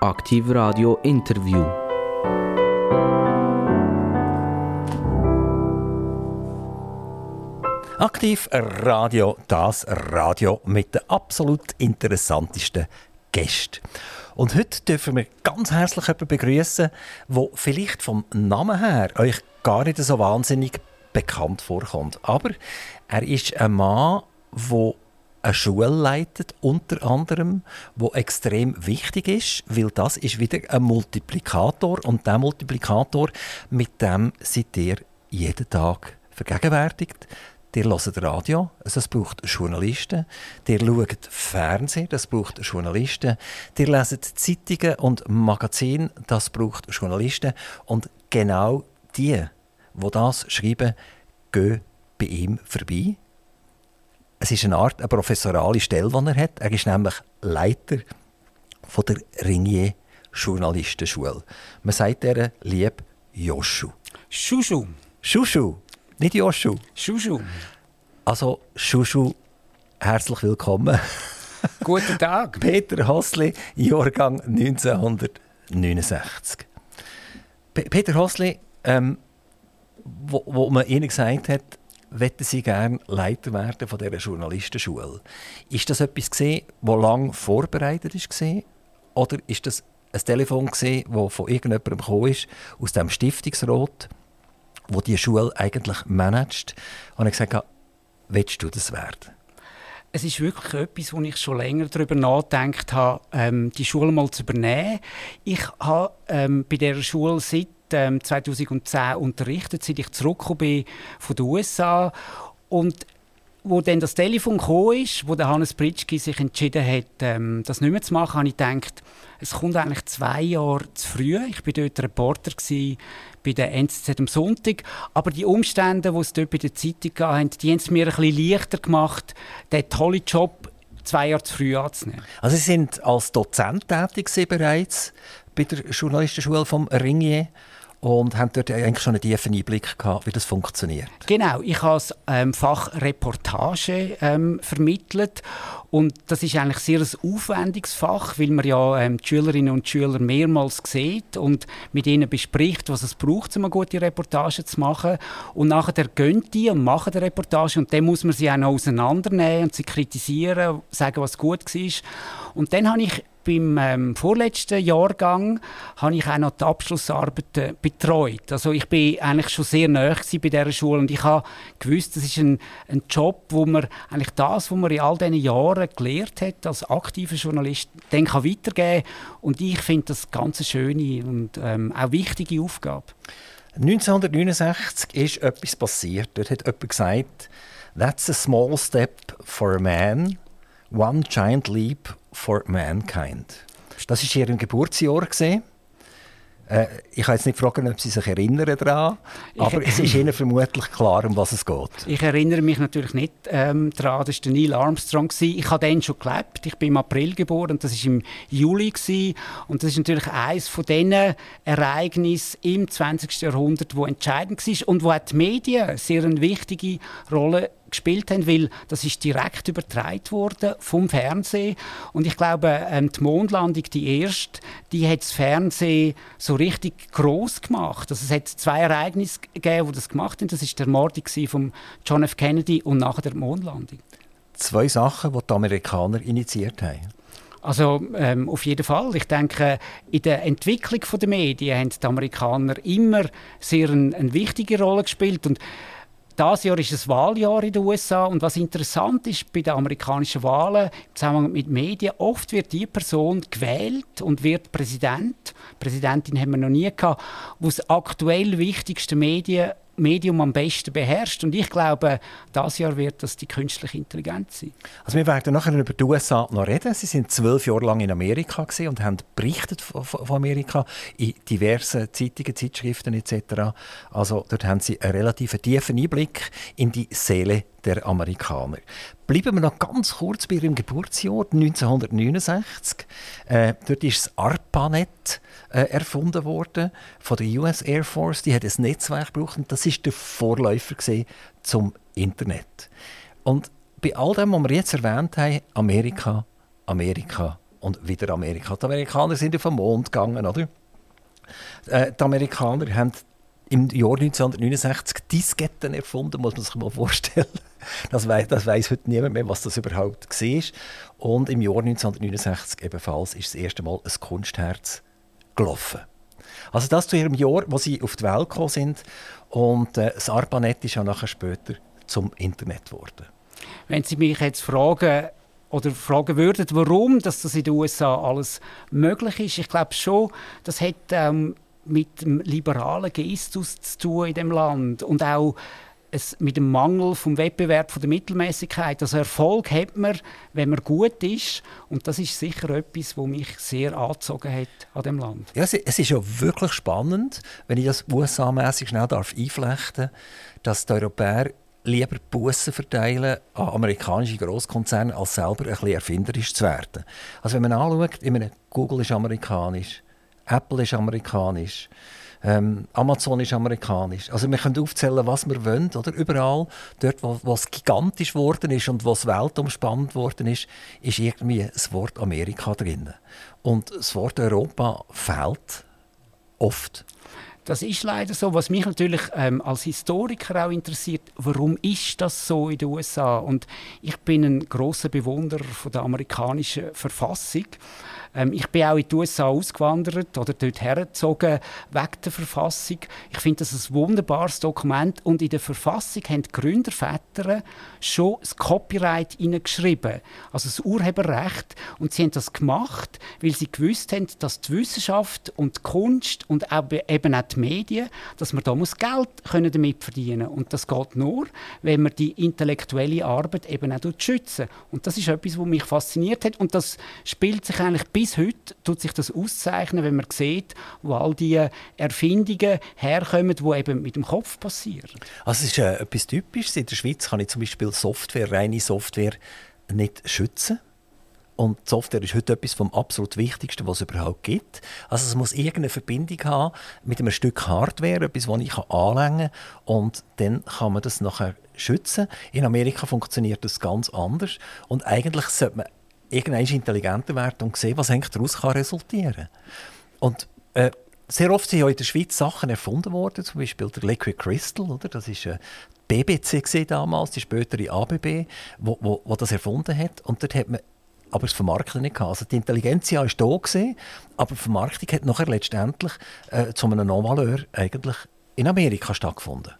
Aktiv Radio Interview. Aktiv Radio, das Radio mit den absolut interessantesten Gästen. Und heute dürfen wir ganz herzlich jemanden begrüßen, der vielleicht vom Namen her euch gar nicht so wahnsinnig bekannt vorkommt. Aber er ist ein Mann, der eine Schule leitet, unter anderem, wo extrem wichtig ist, weil das ist wieder ein Multiplikator und der Multiplikator, mit dem seid ihr jeden Tag vergegenwärtigt. Ihr hört Radio, also es braucht Journalisten. Ihr schaut Fernsehen, das braucht Journalisten. Ihr leset Zeitungen und Magazine, das braucht Journalisten. Und genau die, die das schreiben, gehen bei ihm vorbei. Es ist eine Art eine professorale Stelle, die er hat. Er ist nämlich Leiter von der Ringier Journalistenschule. Man sagt ihr lieb Joschu. Schuschu. Schuschu. Nicht Joschu. Schuschu. Also, Schuschu, herzlich willkommen. Guten Tag. Peter Hossli, Jahrgang 1969. P Peter Hossli, ähm, wo, wo man Ihnen gesagt hat, wollten Sie gerne Leiter werden von dieser Journalistenschule. Ist das etwas das lang vorbereitet war? Oder ist das ein Telefon das von irgendjemandem gekommen ist, aus dem Stiftungsrat, wo die Schule eigentlich managt? Und ich gesagt, willst du das werden? Es ist wirklich etwas, wo ich schon länger darüber nachgedacht habe, ähm, die Schule mal zu übernehmen. Ich habe ähm, bei dieser Schule seit ähm, 2010 unterrichtet, seit ich zurückgekommen bin von den USA. Und wo dann das Telefon gekommen ist, wo der Hannes Pritschki sich entschieden hat, ähm, das nicht mehr zu machen, habe ich gedacht, es kommt eigentlich zwei Jahre zu früh. Ich war dort Reporter bei der NZZ am Sonntag. Aber die Umstände, die es dort bei der Zeitung hatten, die haben es mir ein bisschen leichter gemacht, den tollen Job zwei Jahre zu früh anzunehmen. Also Sie sind als Dozent tätig bereits bei der Journalistenschule vom Ringier und haben dort eigentlich schon einen tiefen Einblick gehabt, wie das funktioniert. Genau, ich habe das ähm, Fach Reportage ähm, vermittelt und das ist eigentlich sehr ein aufwendiges Fach, weil man ja ähm, die Schülerinnen und Schüler mehrmals sieht und mit ihnen bespricht, was es braucht, um eine gute Reportage zu machen. Und nachher gehen die und machen die Reportage und dann muss man sie auch noch auseinandernehmen und sie kritisieren, sagen, was gut war. Und dann habe ich beim ähm, vorletzten Jahrgang habe ich auch noch die Abschlussarbeiten betreut. Also ich bin eigentlich schon sehr nahe bei dieser Schule und ich habe gewusst, das ist ein, ein Job, wo man eigentlich das, was man in all diesen Jahren gelernt hat als aktiver Journalist, dann kann weitergeben und ich finde das ganz eine schöne und ähm, auch wichtige Aufgabe. 1969 ist etwas passiert. Dort hat jemand gesagt, That's a small step for a man, one giant leap for Mankind. Das war ihr Geburtsjahr. Äh, ich kann jetzt nicht fragen, ob Sie sich erinnern daran, aber ich, es ist Ihnen vermutlich klar, um was es geht. Ich erinnere mich natürlich nicht ähm, daran, das war Neil Armstrong. Ich habe dann schon gelebt. Ich bin im April geboren und das war im Juli. Gewesen. Und das ist natürlich eines von diesen Ereignissen im 20. Jahrhundert, wo entscheidend war und wo die Medien sehr eine wichtige Rolle gespielt haben, weil das ist direkt übertragen worden vom Fernsehen und ich glaube, ähm, die Mondlandung, die erste, die hat das Fernsehen so richtig groß gemacht. Also es hat zwei Ereignisse gegeben, die das gemacht haben. Das ist der Mord von John F. Kennedy und nachher der Mondlandung. Zwei Sachen, die die Amerikaner initiiert haben. Also ähm, auf jeden Fall. Ich denke, in der Entwicklung der Medien haben die Amerikaner immer sehr eine, eine wichtige Rolle gespielt und das Jahr ist ein Wahljahr in den USA und was interessant ist bei den amerikanischen Wahlen im Zusammenhang mit Medien, oft wird die Person gewählt und wird Präsident. Präsidentin haben wir noch nie gehabt, wo das aktuell wichtigste Medien Medium am besten beherrscht. Und ich glaube, das Jahr wird das die künstliche Intelligenz sein. Also wir werden nachher über die USA noch reden. Sie sind zwölf Jahre lang in Amerika und haben berichtet von, Amerika in diversen Zeitungen, Zeitschriften etc. Also dort haben sie einen relativ tiefen Einblick in die Seele der Amerikaner. Bleiben wir noch ganz kurz bei ihrem Geburtsjahr 1969. Äh, dort ist das ARPANET äh, erfunden worden von der US Air Force. Die hat ein Netzwerk gebraucht und das ist der Vorläufer zum Internet. Und bei all dem, was wir jetzt erwähnt haben, Amerika, Amerika, und wieder Amerika. Die Amerikaner sind auf den Mond gegangen, oder? Äh, die Amerikaner haben im Jahr 1969 Disketten erfunden, muss man sich mal vorstellen. Das weiß, das weiß heute niemand mehr, was das überhaupt war. Und im Jahr 1969 ebenfalls ist das erste Mal ein Kunstherz gelaufen. Also das zu ihrem Jahr, wo sie auf die Welt gekommen sind. Und äh, das ARPANET ist ja nachher später zum Internet geworden. Wenn Sie mich jetzt fragen, oder fragen würden, warum dass das in den USA alles möglich ist, ich glaube schon, das hat ähm, mit dem liberalen Gestus zu tun in dem Land und auch es mit dem Mangel vom Wettbewerb von der Mittelmäßigkeit. Also Erfolg hat man, wenn man gut ist und das ist sicher etwas, was mich sehr angezogen hat an dem Land. Ja, es ist ja wirklich spannend, wenn ich das USA-mäßig schnell darf einflechten, dass die Europäer lieber Bussen verteilen an amerikanische Großkonzerne, als selber ein bisschen erfinderisch zu werden. Also wenn man anschaut, ich meine, Google ist amerikanisch, Apple ist amerikanisch, ähm, Amazon ist amerikanisch. Also wir können aufzählen, was wir wollen, oder? Überall, dort, wo, es gigantisch geworden ist und wo es weltumspannend geworden ist, ist irgendwie das Wort Amerika drin. Und das Wort Europa fehlt oft. Das ist leider so. Was mich natürlich ähm, als Historiker auch interessiert, warum ist das so in den USA? Und ich bin ein großer Bewunderer von der amerikanischen Verfassung. Ähm, ich bin auch in die USA ausgewandert oder dort hergezogen wegen der Verfassung. Ich finde das ein wunderbares Dokument und in der Verfassung haben die Gründerväter schon das Copyright hineingeschrieben, also das Urheberrecht. Und sie haben das gemacht, weil sie gewusst haben, dass die Wissenschaft und die Kunst und eben auch die Medien, dass man da muss Geld können damit verdienen und das geht nur, wenn man die intellektuelle Arbeit eben auch schützen. Und das ist etwas, was mich fasziniert hat und das spielt sich eigentlich bis bis heute tut sich das auszeichnen, wenn man sieht, wo all die Erfindungen herkommen, die eben mit dem Kopf passieren. Also es ist äh, etwas Typisches. In der Schweiz kann ich zum Beispiel Software, reine Software nicht schützen. Und Software ist heute etwas vom absolut Wichtigsten, was es überhaupt gibt. Also es muss irgendeine Verbindung haben mit einem Stück Hardware, etwas, das ich anlängen kann. Und dann kann man das nachher schützen. In Amerika funktioniert das ganz anders. Und eigentlich sollte man irgendwann intelligenter werden und sehen, was eigentlich daraus kann resultieren. Und äh, sehr oft sind ja in der Schweiz Sachen erfunden worden, zum Beispiel der Liquid Crystal, oder? das ist äh, BBC damals, die spätere ABB, wo, wo, wo, das erfunden hat. Und dort hat man aber das Vermarkten nicht gehabt. Also die Intelligenz war da, gewesen, aber die Vermarktung hat nachher letztendlich äh, zu einem Non-Valeur eigentlich in Amerika stattgefunden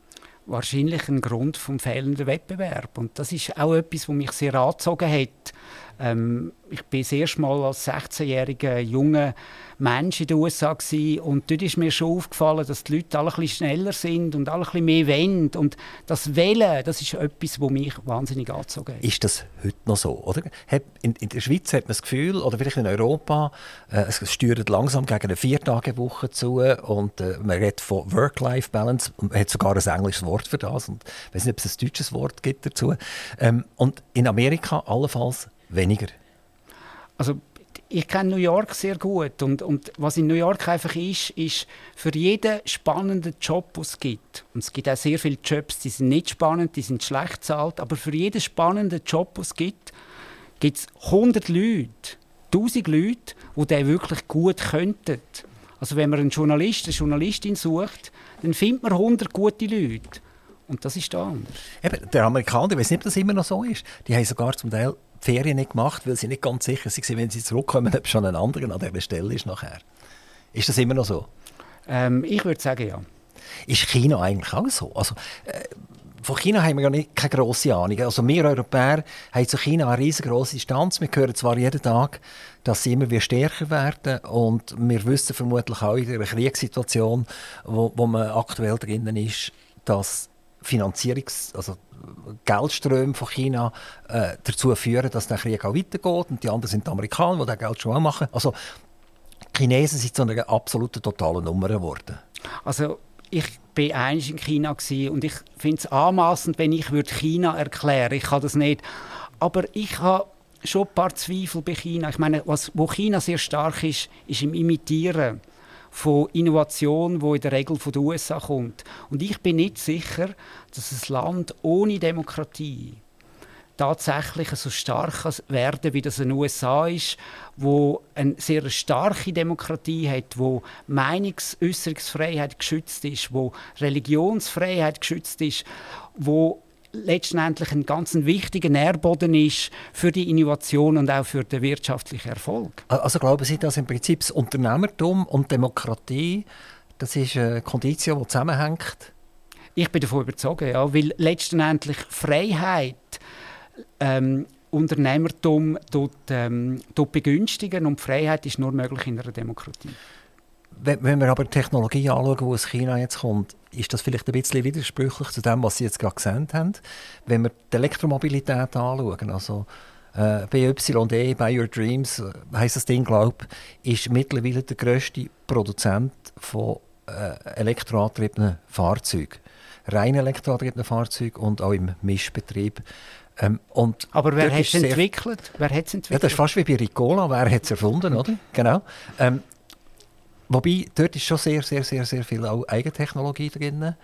wahrscheinlich ein Grund vom fehlenden Wettbewerb. Und das ist auch etwas, was mich sehr angezogen hat. Ähm, ich bin das erste Mal als 16-jähriger junger Mensch in den USA gewesen, und dort ist mir schon aufgefallen, dass die Leute alle ein bisschen schneller sind und alle ein bisschen mehr wollen. Und das Wählen, das ist etwas, was mich wahnsinnig angezogen hat. Ist das heute noch so? Oder? In, in der Schweiz hat man das Gefühl, oder vielleicht in Europa, äh, es steuert langsam gegen eine Viertagewoche zu und äh, man redet von Work-Life-Balance und man hat sogar ein englisches Wort für das und ich weiß nicht, ob es ein deutsches Wort gibt dazu. Ähm, und in Amerika allenfalls weniger. Also ich kenne New York sehr gut und, und was in New York einfach ist, ist für jeden spannenden Job, den es gibt, und es gibt auch sehr viele Jobs, die sind nicht spannend, die sind schlecht bezahlt, aber für jeden spannenden Job, den es gibt, gibt es 100 Leute, 1000 Leute, die den wirklich gut könnten. Also wenn man einen Journalist, eine Journalistin sucht, dann findet man 100 gute Leute. Und das ist da anders. Eben, der Amerikaner, ich weiß nicht, ob das immer noch so ist, die haben sogar zum Teil Ferien nicht gemacht, weil sie nicht ganz sicher waren, wenn sie zurückkommen, ob schon ein anderer an dieser Stelle ist nachher. Ist das immer noch so? Ähm, ich würde sagen, ja. Ist China eigentlich auch so? Also, äh, von China haben wir ja nicht, keine grosse Ahnung. Also wir Europäer haben zu China eine riesengroße Distanz. Wir hören zwar jeden Tag, dass sie immer wieder stärker werden und wir wissen vermutlich auch in der Kriegssituation, wo, wo man aktuell drinnen ist, dass Finanzierungs-, also Geldströme von China äh, dazu führen, dass der Krieg auch weitergeht. Und die anderen sind die Amerikaner, die das Geld schon auch machen. Also die Chinesen sind zu einer absoluten totalen Nummer geworden. Also ich bin einst in China und ich finde es anmaßend, wenn ich China erklären Ich kann das nicht. Aber ich habe schon ein paar Zweifel bei China. Ich meine, was, wo China sehr stark ist, ist im Imitieren von Innovation, wo in der Regel von den USA kommt. Und ich bin nicht sicher, dass ein Land ohne Demokratie tatsächlich so stark werden, wie das in den USA ist, wo eine sehr starke Demokratie hat, wo Meinungsäußerungsfreiheit geschützt ist, wo Religionsfreiheit geschützt ist, wo letztendlich ein ganz wichtiger Nährboden ist für die Innovation und auch für den wirtschaftlichen Erfolg. Also glauben Sie, dass im Prinzip das Unternehmertum und Demokratie, das ist eine Kondition, die zusammenhängt? Ich bin davon überzeugt, ja, weil letztendlich Freiheit ähm, Unternehmertum dort, ähm, dort begünstigen und Freiheit ist nur möglich in einer Demokratie. Wenn, wir aber die Technologie anschauen, die aus China jetzt kommt, ist das vielleicht ein bisschen widersprüchlich zu dem, was Sie jetzt gerade gesehen haben. Wenn wir die Elektromobilität anschauen, also äh, BYD, By Your Dreams, äh, heisst das Ding, glaube ist mittlerweile der grösste Produzent von äh, elektroangetriebenen Fahrzeugen. Rein elektroangetriebenen Fahrzeugen und auch im Mischbetrieb. Ähm, Aber wer hat es entwickelt? Wer hat's entwickelt? Ja, das ist fast wie bei Ricola. Wer hat es erfunden, oder? Genau. Ähm, wobei, dort ist schon sehr, sehr, sehr, sehr viel Eigentechnologie drin.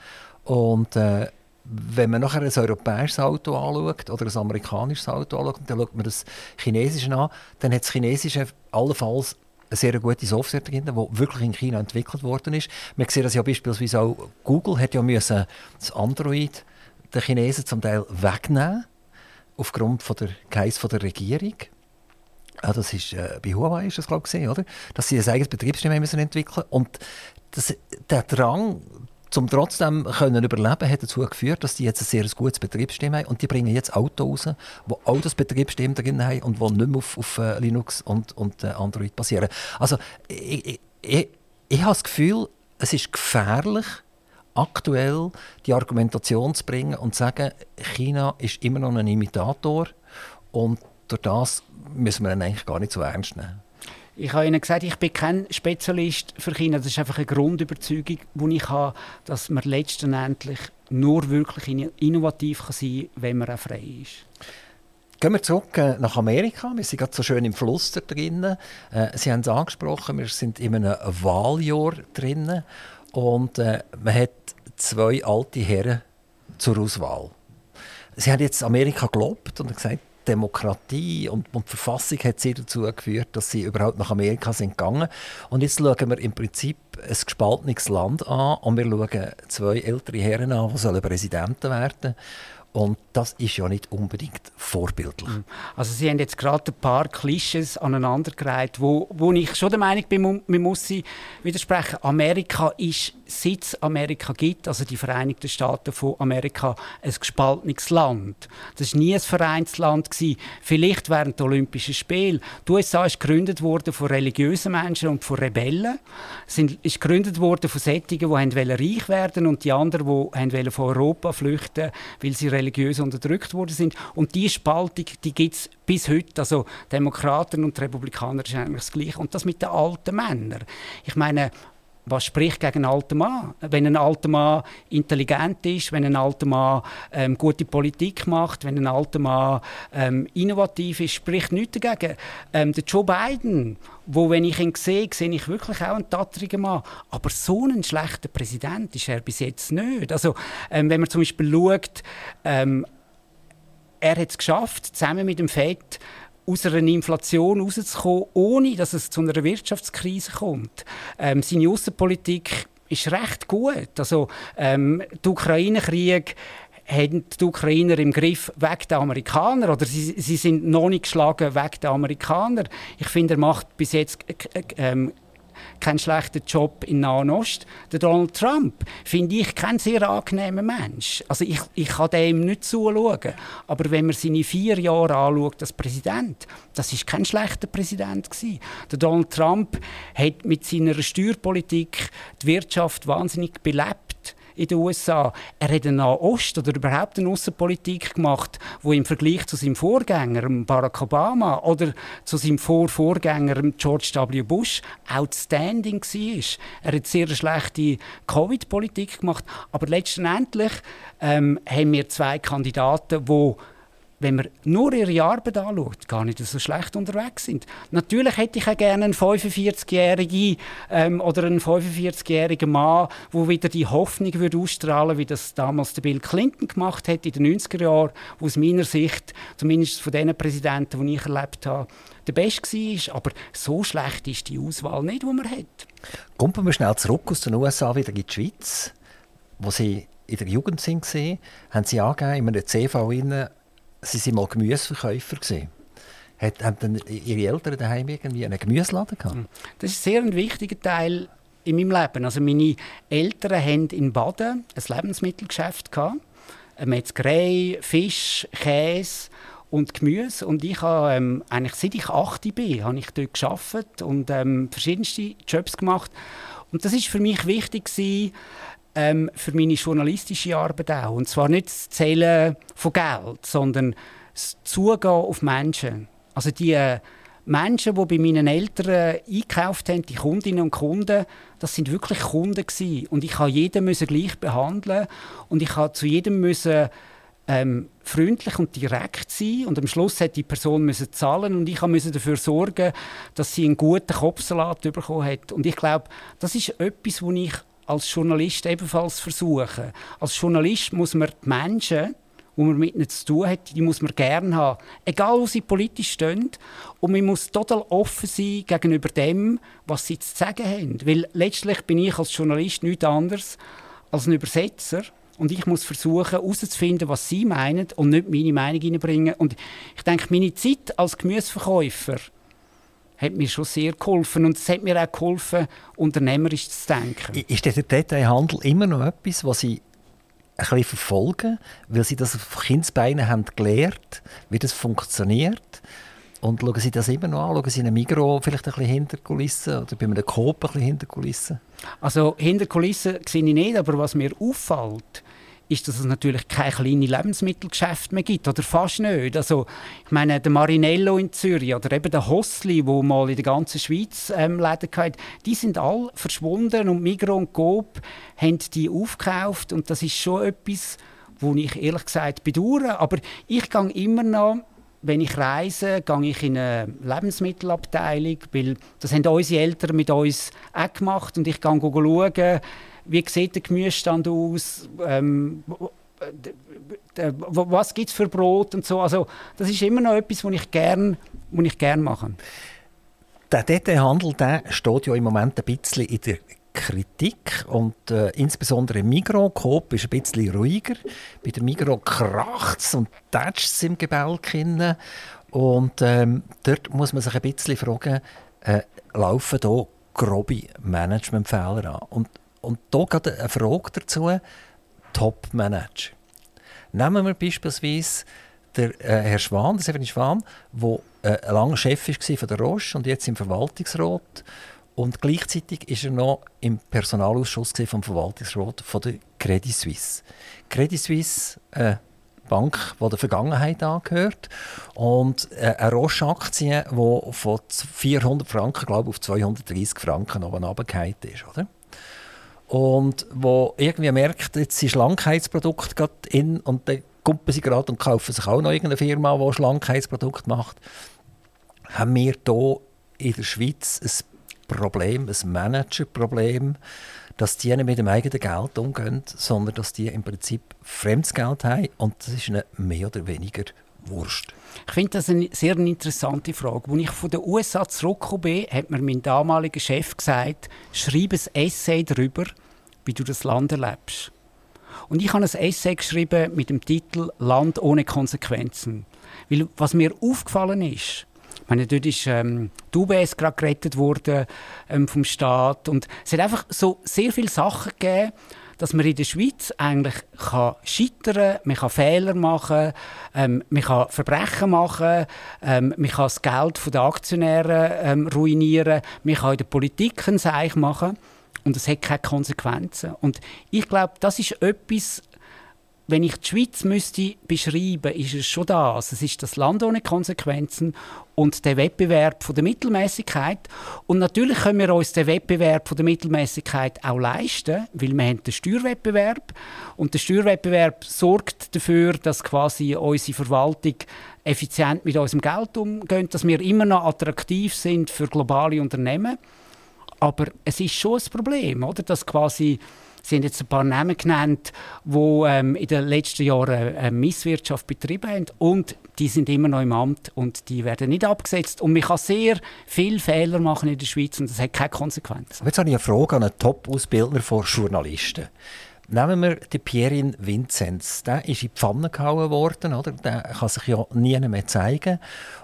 Und äh, wenn man nachher ein europäisches Auto anschaut oder ein amerikanisches Auto anschaut, dann schaut man das Chinesische an, dann hat das Chinesische allenfalls eine sehr gute Software drin, die wirklich in China entwickelt worden ist. Man sieht das ja beispielsweise auch, Google hat ja müssen das Android den Chinesen zum Teil wegnehmen aufgrund von der Case von der Regierung. Ja, das ist, äh, bei Huawei ist das, glaube ich, oder? Dass sie ein eigenes Betriebssystem müssen entwickeln Und das, der Drang, um trotzdem können überleben, hat dazu geführt, dass die jetzt ein sehr gutes Betriebssystem haben und die bringen jetzt Autos raus, die auch das Betriebssystem drin haben und die nicht mehr auf, auf uh, Linux und, und uh, Android basieren. Also ich, ich, ich, ich habe das Gefühl, es ist gefährlich, aktuell die Argumentation zu bringen und zu sagen, China ist immer noch ein Imitator und durch das müssen wir ihn eigentlich gar nicht so ernst nehmen. Ich habe Ihnen gesagt, ich bin kein Spezialist für China. Das ist einfach eine Grundüberzeugung, die ich habe, dass man letztendlich nur wirklich innovativ sein kann, wenn man auch frei ist. Gehen wir zurück äh, nach Amerika. Wir sind gerade so schön im Fluss drinnen. Äh, Sie haben es angesprochen, wir sind in einem Wahljahr drinnen. Und äh, man hat zwei alte Herren zur Auswahl. Sie haben jetzt Amerika gelobt und gesagt, Demokratie und, und, die Verfassung hat sie dazu geführt, dass sie überhaupt nach Amerika sind gegangen. Und jetzt schauen wir im Prinzip ein gespaltenes Land an und wir schauen zwei ältere Herren an, die Präsidenten werden sollen. Und das ist ja nicht unbedingt vorbildlich. Mhm. Also Sie haben jetzt gerade ein paar Klischees aneinandergereiht, wo, wo ich schon der Meinung bin, man muss sie widersprechen. Amerika ist, seit es Amerika gibt, also die Vereinigten Staaten von Amerika, ein gespaltenes Land. Das war nie ein Vereinsland. Gewesen. Vielleicht während der Olympischen Spiele. Die USA ist gegründet worden von religiösen Menschen und von Rebellen. Es ist gegründet worden von Sättigen, die reich werden und die anderen, die von Europa flüchten weil sie religiös unterdrückt worden sind. Und diese Spaltung, die gibt es bis heute. Also Demokraten und Republikaner ist eigentlich das Gleiche. Und das mit den alten Männern. Ich meine, was spricht gegen einen alten Mann? Wenn ein alter Mann intelligent ist, wenn ein alter Mann ähm, gute Politik macht, wenn ein alter Mann ähm, innovativ ist, spricht nichts dagegen. Ähm, der Joe Biden, wo wenn ich ihn sehe, sehe ich wirklich auch einen tattrigen Mann. Aber so ein schlechter Präsident ist er bis jetzt nicht. Also ähm, wenn man zum Beispiel schaut, ähm, er hat es geschafft, zusammen mit dem Fed aus einer Inflation rauszukommen, ohne dass es zu einer Wirtschaftskrise kommt. Ähm, seine Außenpolitik ist recht gut. Also ähm, der Ukraine-Krieg haben die Ukrainer im Griff wegen der Amerikaner oder sie, sie sind noch nicht geschlagen wegen der Amerikaner. Ich finde, er macht bis jetzt ähm, keinen schlechten Job in Nahen Ost. Der Donald Trump finde ich kein sehr angenehmer Mensch. Also ich, ich kann dem nicht zuschauen. Aber wenn man seine vier Jahre anschaut als Präsident, das ist kein schlechter Präsident gewesen. Der Donald Trump hat mit seiner Steuerpolitik die Wirtschaft wahnsinnig belebt in den USA. Er hat eine Nahost- oder überhaupt eine Außenpolitik gemacht, wo im Vergleich zu seinem Vorgänger Barack Obama oder zu seinem Vorvorgänger George W. Bush outstanding war. Er hat sehr schlechte Covid-Politik gemacht, aber letztendlich ähm, haben wir zwei Kandidaten, die wenn man nur ihre Arbeit anschaut, gar nicht so schlecht unterwegs sind. Natürlich hätte ich auch gerne einen 45-jährigen ähm, oder einen 45-jährigen Mann, der wieder die Hoffnung würde ausstrahlen wie das damals Bill Clinton gemacht hat in den 90er Jahren, wo aus meiner Sicht, zumindest von den Präsidenten, die ich erlebt habe, der Beste war. Aber so schlecht ist die Auswahl nicht, die man hat. Kommen wir schnell zurück aus den USA wieder in die Schweiz, wo Sie in der Jugend sind, haben Sie angegeben, in einer CV Sie waren mal Gemüseverkäufer. haben dann Ihre Eltern daheim irgendwie einen Gemüseladen gehabt? Hm. Das ist sehr ein wichtiger Teil in meinem Leben. Also meine Eltern hatten in Baden ein Lebensmittelgeschäft gehabt. Eine Metzgerei, Fisch, Käse und Gemüse. Und ich habe ähm, eigentlich seit ich 8 bin, habe ich dort gearbeitet und ähm, verschiedenste Jobs gemacht. Und das ist für mich wichtig gewesen, ähm, für meine journalistische Arbeit auch. Und zwar nicht das Zählen von Geld, sondern das Zugehen auf Menschen. Also die äh, Menschen, die bei meinen Eltern eingekauft haben, die Kundinnen und Kunden, das sind wirklich Kunden gewesen. Und ich habe jeden müssen gleich behandeln und ich habe zu jedem müssen ähm, freundlich und direkt sein und am Schluss hat die Person müssen zahlen und ich musste dafür sorgen, dass sie einen guten Kopfsalat bekommen hat. Und ich glaube, das ist etwas, wo ich als Journalist ebenfalls versuchen. Als Journalist muss man die Menschen, die man mit ihnen zu tun hat, die muss man gerne haben. Egal, wo sie politisch stehen. Und man muss total offen sein gegenüber dem, was sie zu sagen haben. Weil letztlich bin ich als Journalist nichts anderes als ein Übersetzer. Und ich muss versuchen, herauszufinden, was sie meinen und nicht meine Meinung hineinbringen. Und ich denke, meine Zeit als Gemüseverkäufer hat mir schon sehr geholfen. Und es hat mir auch geholfen, unternehmerisch zu denken. Ist der Detailhandel immer noch etwas, was Sie ein bisschen verfolgen, weil Sie das auf Kindsbeinen haben gelernt, wie das funktioniert? Und schauen Sie das immer noch an? Schauen Sie in einem Migro vielleicht ein bisschen hinter Kulissen oder bei einem Coop ein bisschen hinter Kulissen? Also hinter Kulissen sehe ich nicht, aber was mir auffällt, ist, dass es natürlich keine kleinen Lebensmittelgeschäfte mehr gibt oder fast nicht. Also ich meine, der Marinello in Zürich oder eben der Hostli, wo mal in der ganzen Schweiz ähm, Läden hatte, die sind alle verschwunden und Migros und Coop haben die aufgekauft und das ist schon etwas, wo ich ehrlich gesagt bedauere. Aber ich gehe immer noch wenn ich reise, gehe ich in eine Lebensmittelabteilung, weil das haben unsere Eltern mit uns auch gemacht und ich gehe schauen, wie sieht der Gemüsestand aus, ähm, was gibt es für Brot und so. Also das ist immer noch etwas, was ich gerne gern mache. Der Detailhandel der steht ja im Moment ein bisschen in der Kritik und äh, insbesondere Migro Coop ist ein bisschen ruhiger. Bei der Migro es und tätscht es im Gebälk und ähm, dort muss man sich ein bisschen fragen, äh, laufen hier grobe Managementfehler an? Und und hier gerade eine Frage dazu: Top-Manager. Nehmen wir beispielsweise den äh, Herr Schwan, der Severin Schwan, der äh, lange Chef war von der Roche und jetzt im Verwaltungsrat. Und gleichzeitig war er noch im Personalausschuss vom Verwaltungsrat von der Credit Suisse. Credit Suisse, eine Bank, die der Vergangenheit angehört. Und äh, eine Roche-Aktie, die von 400 Franken, glaube ich, auf 230 Franken oben runtergefallen ist. Oder? Und wo irgendwie merkt, jetzt ist Schlankheitsprodukt gerade in und dann kommen sie gerade und kaufen sich auch noch irgendeine Firma, die Schlankheitsprodukt macht, haben wir hier in der Schweiz ein Problem, ein Managerproblem, dass die nicht mit dem eigenen Geld umgehen, sondern dass die im Prinzip fremdes Geld haben und das ist ihnen mehr oder weniger Wurscht. Ich finde das eine sehr interessante Frage. Als ich von den USA zurückgekommen bin, hat mir mein damaliger Chef gesagt, schreibe ein Essay darüber, wie du das Land erlebst. Und ich habe ein Essay geschrieben mit dem Titel Land ohne Konsequenzen. Weil was mir aufgefallen ist, ich meine, dort ist ähm, die UBS gerade gerettet worden ähm, vom Staat und es hat einfach so sehr viele Sachen gegeben, dass man in der Schweiz eigentlich kann scheitern man kann Fehler machen, ähm, man kann Verbrechen machen, ähm, man kann das Geld der Aktionäre ähm, ruinieren, man kann in der Politik ein Seich machen und es hat keine Konsequenzen. Und ich glaube, das ist etwas, wenn ich die Schweiz müsste beschreiben, ist es schon das. Es ist das Land ohne Konsequenzen und der Wettbewerb von der Mittelmäßigkeit. Und natürlich können wir uns den Wettbewerb von der Mittelmäßigkeit auch leisten, weil wir haben den Steuerwettbewerb und der Steuerwettbewerb sorgt dafür, dass quasi unsere Verwaltung effizient mit unserem Geld umgeht, dass wir immer noch attraktiv sind für globale Unternehmen. Aber es ist schon ein Problem, oder? dass quasi Sie jetzt ein paar Namen genannt, die ähm, in den letzten Jahren äh, Misswirtschaft betrieben haben und die sind immer noch im Amt und die werden nicht abgesetzt. Und man kann sehr viele Fehler machen in der Schweiz und das hat keine Konsequenzen. Jetzt habe ich eine Frage an einen Top-Ausbildner von Journalisten. Nehmen wir den Pierin Vinzenz. Der ist in die Pfanne gehauen worden. Oder? Der kann sich ja nie mehr zeigen.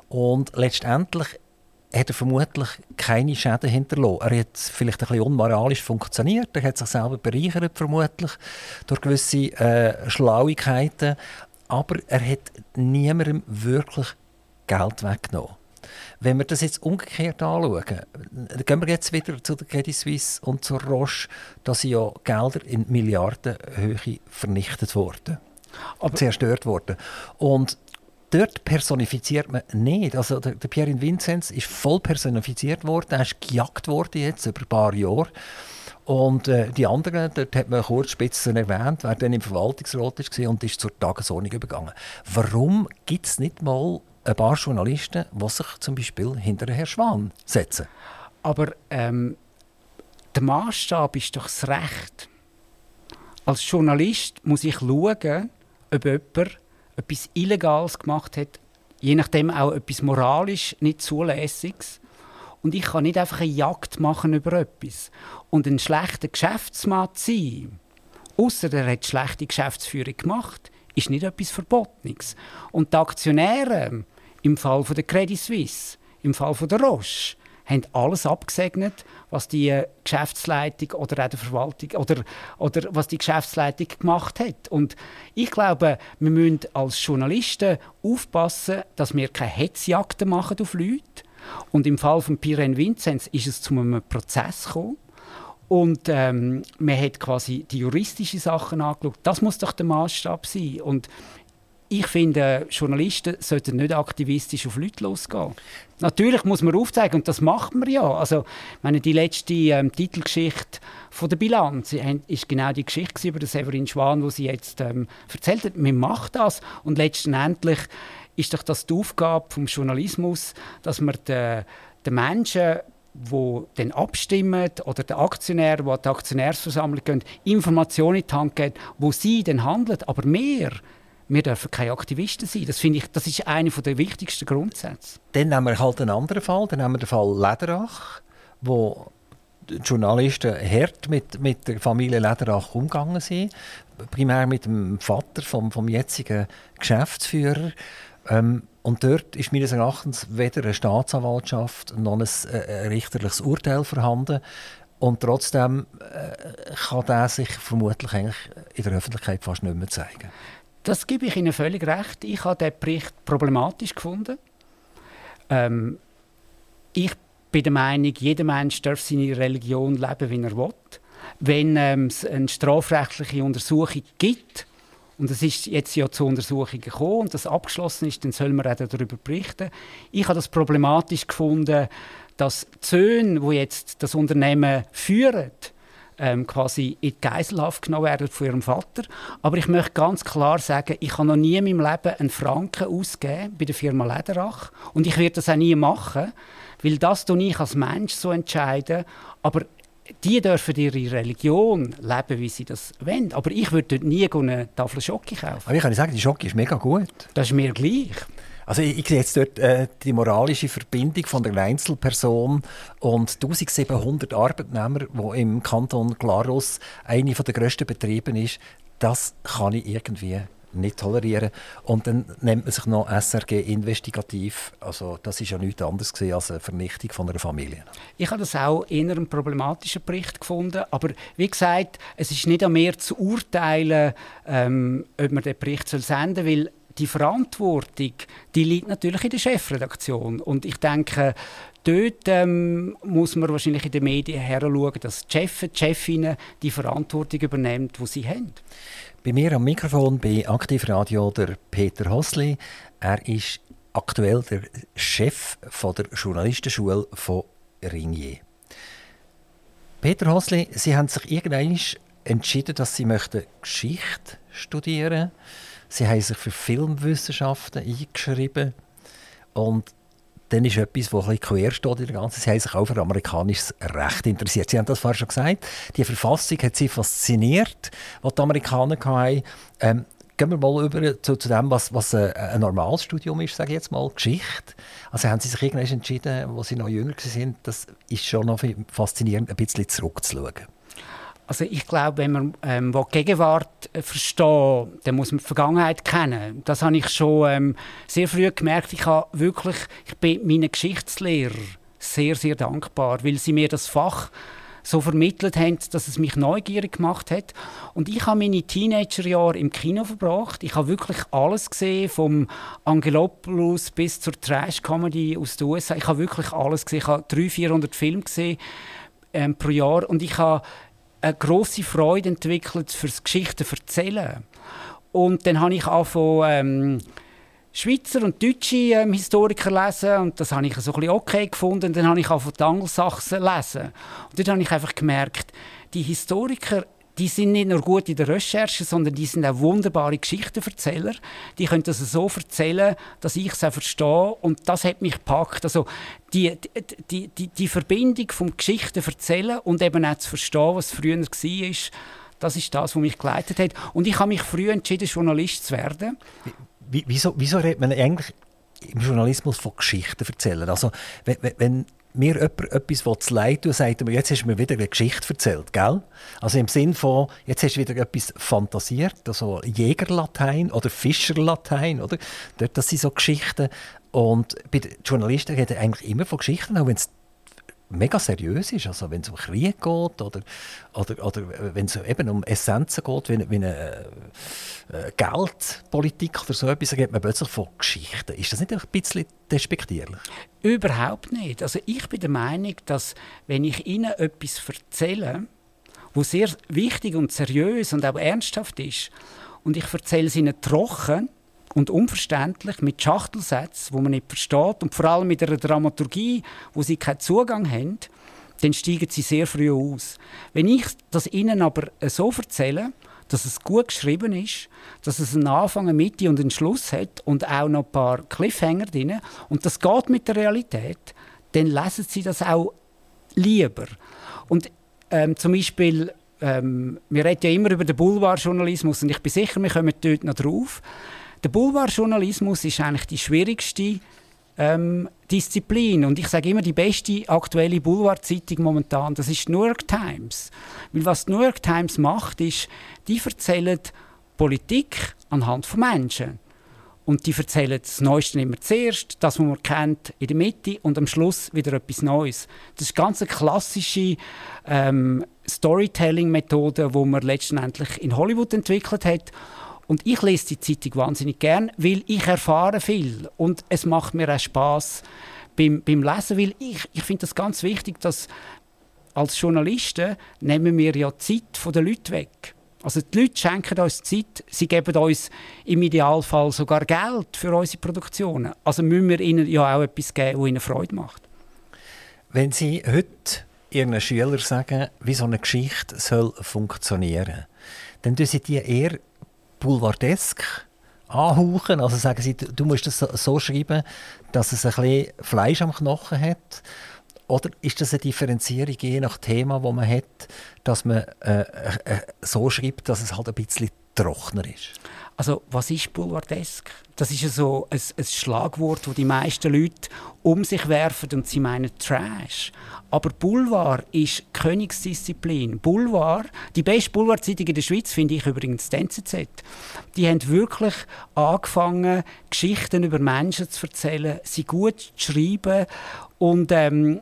Und letztendlich hat er vermutlich keine Schäden hinterlassen. Er hat vielleicht ein bisschen unmoralisch funktioniert, er hat sich selber bereichert, vermutlich, durch gewisse äh, Schlauigkeiten, aber er hat niemandem wirklich Geld weggenommen. Wenn wir das jetzt umgekehrt anschauen, dann gehen wir jetzt wieder zu der Credit Suisse und zur Roche, da sind ja Gelder in Milliardenhöhe vernichtet worden, aber zerstört worden. Und dort personifiziert man nicht. Also der, der Pierre Vinzenz ist voll personifiziert worden, er ist gejagt worden jetzt über ein paar Jahre. Und äh, die anderen, dort hat man kurz Spitzen erwähnt, wer dann im Verwaltungsrat war und ist zur Tagesordnung übergegangen. Warum gibt es nicht mal ein paar Journalisten, die sich zum Beispiel hinter Herrn Schwan setzen? Aber ähm, der Maßstab ist doch das Recht. Als Journalist muss ich schauen, ob jemand etwas Illegales gemacht hat, je nachdem auch etwas moralisch nicht zulässiges. Und ich kann nicht einfach eine Jagd machen über etwas. Und ein schlechter Geschäftsmann sein, außer er hat schlechte Geschäftsführung gemacht, ist nicht etwas Verbotenes. Und die Aktionäre, im Fall von der Credit Suisse, im Fall von der Roche, haben alles abgesegnet, was die äh, Geschäftsleitung oder auch die Verwaltung oder, oder was die Geschäftsleitung gemacht hat. Und ich glaube, wir müssen als Journalisten aufpassen, dass wir keine Hetzjagden machen auf Leute. Und im Fall von Piren Vinzenz ist es zu einem Prozess gekommen. Und ähm, man hat quasi die juristischen Sachen angeschaut. Das muss doch der Maßstab sein. Und ich finde, Journalisten sollten nicht aktivistisch auf Leute losgehen. Natürlich muss man aufzeigen, und das macht man ja. Also, meine, die letzte ähm, Titelgeschichte von der Bilanz ist genau die Geschichte über Severin Schwan, wo sie jetzt ähm, erzählt hat. Man macht das und letztendlich ist doch das die Aufgabe vom Journalismus, dass man den, den Menschen wo dann abstimmen oder der Aktionär, wo die Aktionärsversammlung gehen, Informationen in die Hand geben, wo sie dann handeln. Aber mehr wir dürfen keine Aktivisten sein. Das ich, das ist einer der wichtigsten Grundsätze. Dann nehmen wir halt einen anderen Fall. Dann nehmen wir den Fall Lederach, wo die Journalisten hart mit, mit der Familie Lederach umgegangen sind. Primär mit dem Vater vom, vom jetzigen Geschäftsführer. Ähm, und dort ist meines Erachtens weder eine Staatsanwaltschaft noch ein, äh, ein richterliches Urteil vorhanden. Und trotzdem äh, kann der sich vermutlich eigentlich in der Öffentlichkeit fast nicht mehr zeigen. Das gebe ich Ihnen völlig recht. Ich habe den Bericht problematisch gefunden. Ähm, ich bin der Meinung, jeder Mensch darf seine Religion leben, wie er will. Wenn ähm, es eine strafrechtliche Untersuchung gibt, und es ist jetzt ja zu Untersuchungen gekommen und das abgeschlossen ist, dann soll man auch darüber berichten. Ich habe das problematisch gefunden, dass die Söhne, die jetzt das Unternehmen führen, ähm, quasi in die Geiselhaft genommen werden von ihrem Vater. Aber ich möchte ganz klar sagen, ich habe noch nie in meinem Leben einen Franken ausgegeben bei der Firma Lederach und ich werde das auch nie machen, weil das tue ich als Mensch so entscheiden. Aber die dürfen ihre Religion leben, wie sie das wollen. Aber ich würde dort nie eine Tafel Schocke kaufen. Aber ich kann sagen, die Schocke ist mega gut. Das ist mir gleich. Also ich, ich sehe jetzt dort äh, die moralische Verbindung von der Einzelperson und 1700 Arbeitnehmer, wo im Kanton Glarus eine der grössten Betriebe ist. Das kann ich irgendwie nicht tolerieren. Und dann nennt man sich noch SRG investigativ. Also das ist ja nichts anderes als eine Vernichtung von einer Familie. Ich habe das auch eher einen problematischen Bericht gefunden. Aber wie gesagt, es ist nicht an mir zu urteilen, ähm, ob man den Bericht senden soll, weil die Verantwortung, die liegt natürlich in der Chefredaktion. Und ich denke, dort ähm, muss man wahrscheinlich in den Medien heranschauen, dass die Chefs, die Chefinnen die Verantwortung übernehmen, die sie haben. Bei mir am Mikrofon bei Aktivradio der Peter Hosli. Er ist aktuell der Chef von der Journalistenschule von Ringier. Peter Hosli, Sie haben sich irgendwann entschieden, dass Sie möchten Geschichte studieren. Sie haben sich für Filmwissenschaften eingeschrieben und dann ist etwas, das ein quer steht in der ganzen. Sie haben sich auch für amerikanisches Recht interessiert. Sie haben das vorher schon gesagt. Die Verfassung hat Sie fasziniert, was die Amerikaner hatten. Ähm, gehen wir mal über zu, zu dem, was, was ein, ein normales ist, sage ich jetzt mal, Geschichte. Also haben Sie sich irgendwann entschieden, als Sie noch jünger waren, das ist schon noch faszinierend, ein bisschen zurückzuschauen. Also ich glaube, wenn man ähm, die Gegenwart äh, versteht, dann muss man die Vergangenheit kennen. Das habe ich schon ähm, sehr früh gemerkt. Ich, habe wirklich, ich bin meinen Geschichtslehrer sehr, sehr dankbar, weil sie mir das Fach so vermittelt haben, dass es mich neugierig gemacht hat. Und ich habe meine Teenagerjahre im Kino verbracht. Ich habe wirklich alles gesehen, vom Angelopoulos bis zur Trash-Comedy aus den USA. Ich habe wirklich alles gesehen. Ich habe 300, 400 Filme gesehen ähm, pro Jahr und ich habe eine große Freude entwickelt fürs Geschichten erzählen. Und dann habe ich angefangen, ähm, Schweizer und deutsche ähm, Historiker lesen und das habe ich so ein okay gefunden. Und dann habe ich angefangen, die Angelsachsen lesen. Und dort habe ich einfach gemerkt, die Historiker die sind nicht nur gut in der Recherche, sondern die sind auch wunderbare Geschichtenverzähler. Die können das so erzählen, dass ich es auch verstehe und das hat mich gepackt. Also die, die, die, die Verbindung vom Geschichtenverzählen und eben auch zu verstehen, was früher war, das ist das, was mich geleitet hat. Und ich habe mich früh entschieden, Journalist zu werden. Wieso, wieso redet man eigentlich im Journalismus von Geschichten erzählen? Also, wenn, wenn mir jemand etwas zu leid tun sagt mir, jetzt hast du mir wieder eine Geschichte erzählt, gell? Also im Sinn von, jetzt hast du wieder etwas fantasiert, also Jägerlatein oder Fischerlatein, oder? Dort, das sind so Geschichten. Und bei den Journalisten reden eigentlich immer von Geschichten, auch wenn es mega seriös ist. Also wenn es um Krieg geht oder, oder, oder wenn es eben um Essenzen geht, wie, wie eine äh, Geldpolitik oder so etwas, dann geht man plötzlich von Geschichten. Ist das nicht ein bisschen despektierlich? Überhaupt nicht. Also ich bin der Meinung, dass wenn ich Ihnen etwas erzähle, was sehr wichtig und seriös und auch ernsthaft ist, und ich erzähle es Ihnen trocken, und unverständlich mit Schachtelsätzen, wo man nicht versteht und vor allem mit einer Dramaturgie, wo sie keinen Zugang haben, dann steigen sie sehr früh aus. Wenn ich das ihnen aber so erzähle, dass es gut geschrieben ist, dass es einen Anfang, eine Mitte und einen Schluss hat und auch noch ein paar Cliffhanger drin und das geht mit der Realität, dann lesen sie das auch lieber. Und ähm, zum Beispiel, ähm, wir reden ja immer über den Boulevardjournalismus und ich bin sicher, wir kommen dort noch drauf. Der Boulevardjournalismus ist eigentlich die schwierigste ähm, Disziplin. Und ich sage immer, die beste aktuelle Boulevardzeitung momentan, das ist die New York Times. Weil was die New York Times macht, ist, die erzählen Politik anhand von Menschen. Und die erzählen das Neueste immer zuerst, das, was man kennt, in der Mitte und am Schluss wieder etwas Neues. Das ist ganz eine klassische ähm, Storytelling-Methode, die man letztendlich in Hollywood entwickelt hat und ich lese die Zeitung wahnsinnig gern, weil ich erfahre viel und es macht mir auch Spaß beim, beim Lesen, weil ich, ich finde das ganz wichtig, dass als Journalisten nehmen wir ja Zeit von den Leuten weg. Also die Leute schenken uns Zeit, sie geben uns im Idealfall sogar Geld für unsere Produktionen. Also müssen wir ihnen ja auch etwas geben, was ihnen Freude macht. Wenn Sie heute Ihren Schülern sagen, wie so eine Geschichte soll funktionieren, dann tun Sie die eher boulevardesk anhauchen. Also sagen sie, du musst das so schreiben, dass es ein bisschen Fleisch am Knochen hat. Oder ist das eine Differenzierung je nach Thema, wo man hat, dass man äh, äh, so schreibt, dass es halt ein bisschen trockener ist? Also was ist Boulevardesk? Das ist so ein, ein Schlagwort, das die meisten Leute um sich werfen und sie meinen Trash. Aber Boulevard ist Königsdisziplin. Boulevard, die beste Boulevardzeitung in der Schweiz finde ich übrigens die NZZ. Die haben wirklich angefangen, Geschichten über Menschen zu erzählen, sie gut zu schreiben und ähm,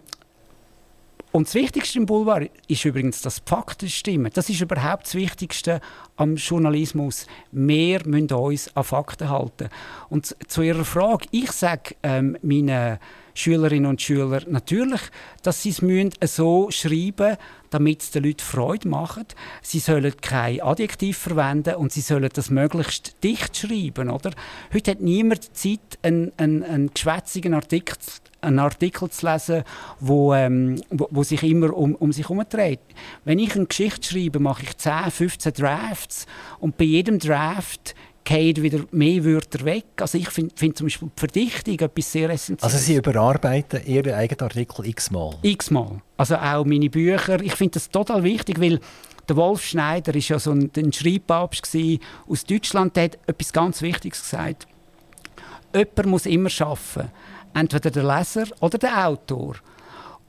und das Wichtigste im Boulevard ist übrigens, dass die Fakten stimmen. Das ist überhaupt das Wichtigste am Journalismus. Wir müssen uns an Fakten halten. Und zu Ihrer Frage, ich sage ähm, meinen Schülerinnen und Schüler natürlich, dass sie es so schreiben damit es den Leuten Freude macht. Sie sollen kein Adjektiv verwenden und sie sollen das möglichst dicht schreiben. Oder? Heute hat niemand Zeit, einen, einen, einen geschwätzigen Artikel einen Artikel zu lesen, wo, ähm, wo, wo, sich immer um, um sich herumdreht. Wenn ich eine Geschichte schreibe, mache ich 10, 15 Drafts und bei jedem Draft fallen wieder mehr Wörter weg. Also ich finde find zum Beispiel die Verdichtung etwas sehr essentielles. Also Sie überarbeiten Ihren eigenen Artikel x-mal? X-mal. Also auch meine Bücher. Ich finde das total wichtig, weil der Wolf Schneider ist ja so ein, ein Schreibpapst aus Deutschland, der hat etwas ganz Wichtiges gesagt. Jemand muss immer arbeiten. Entweder der Leser oder der Autor.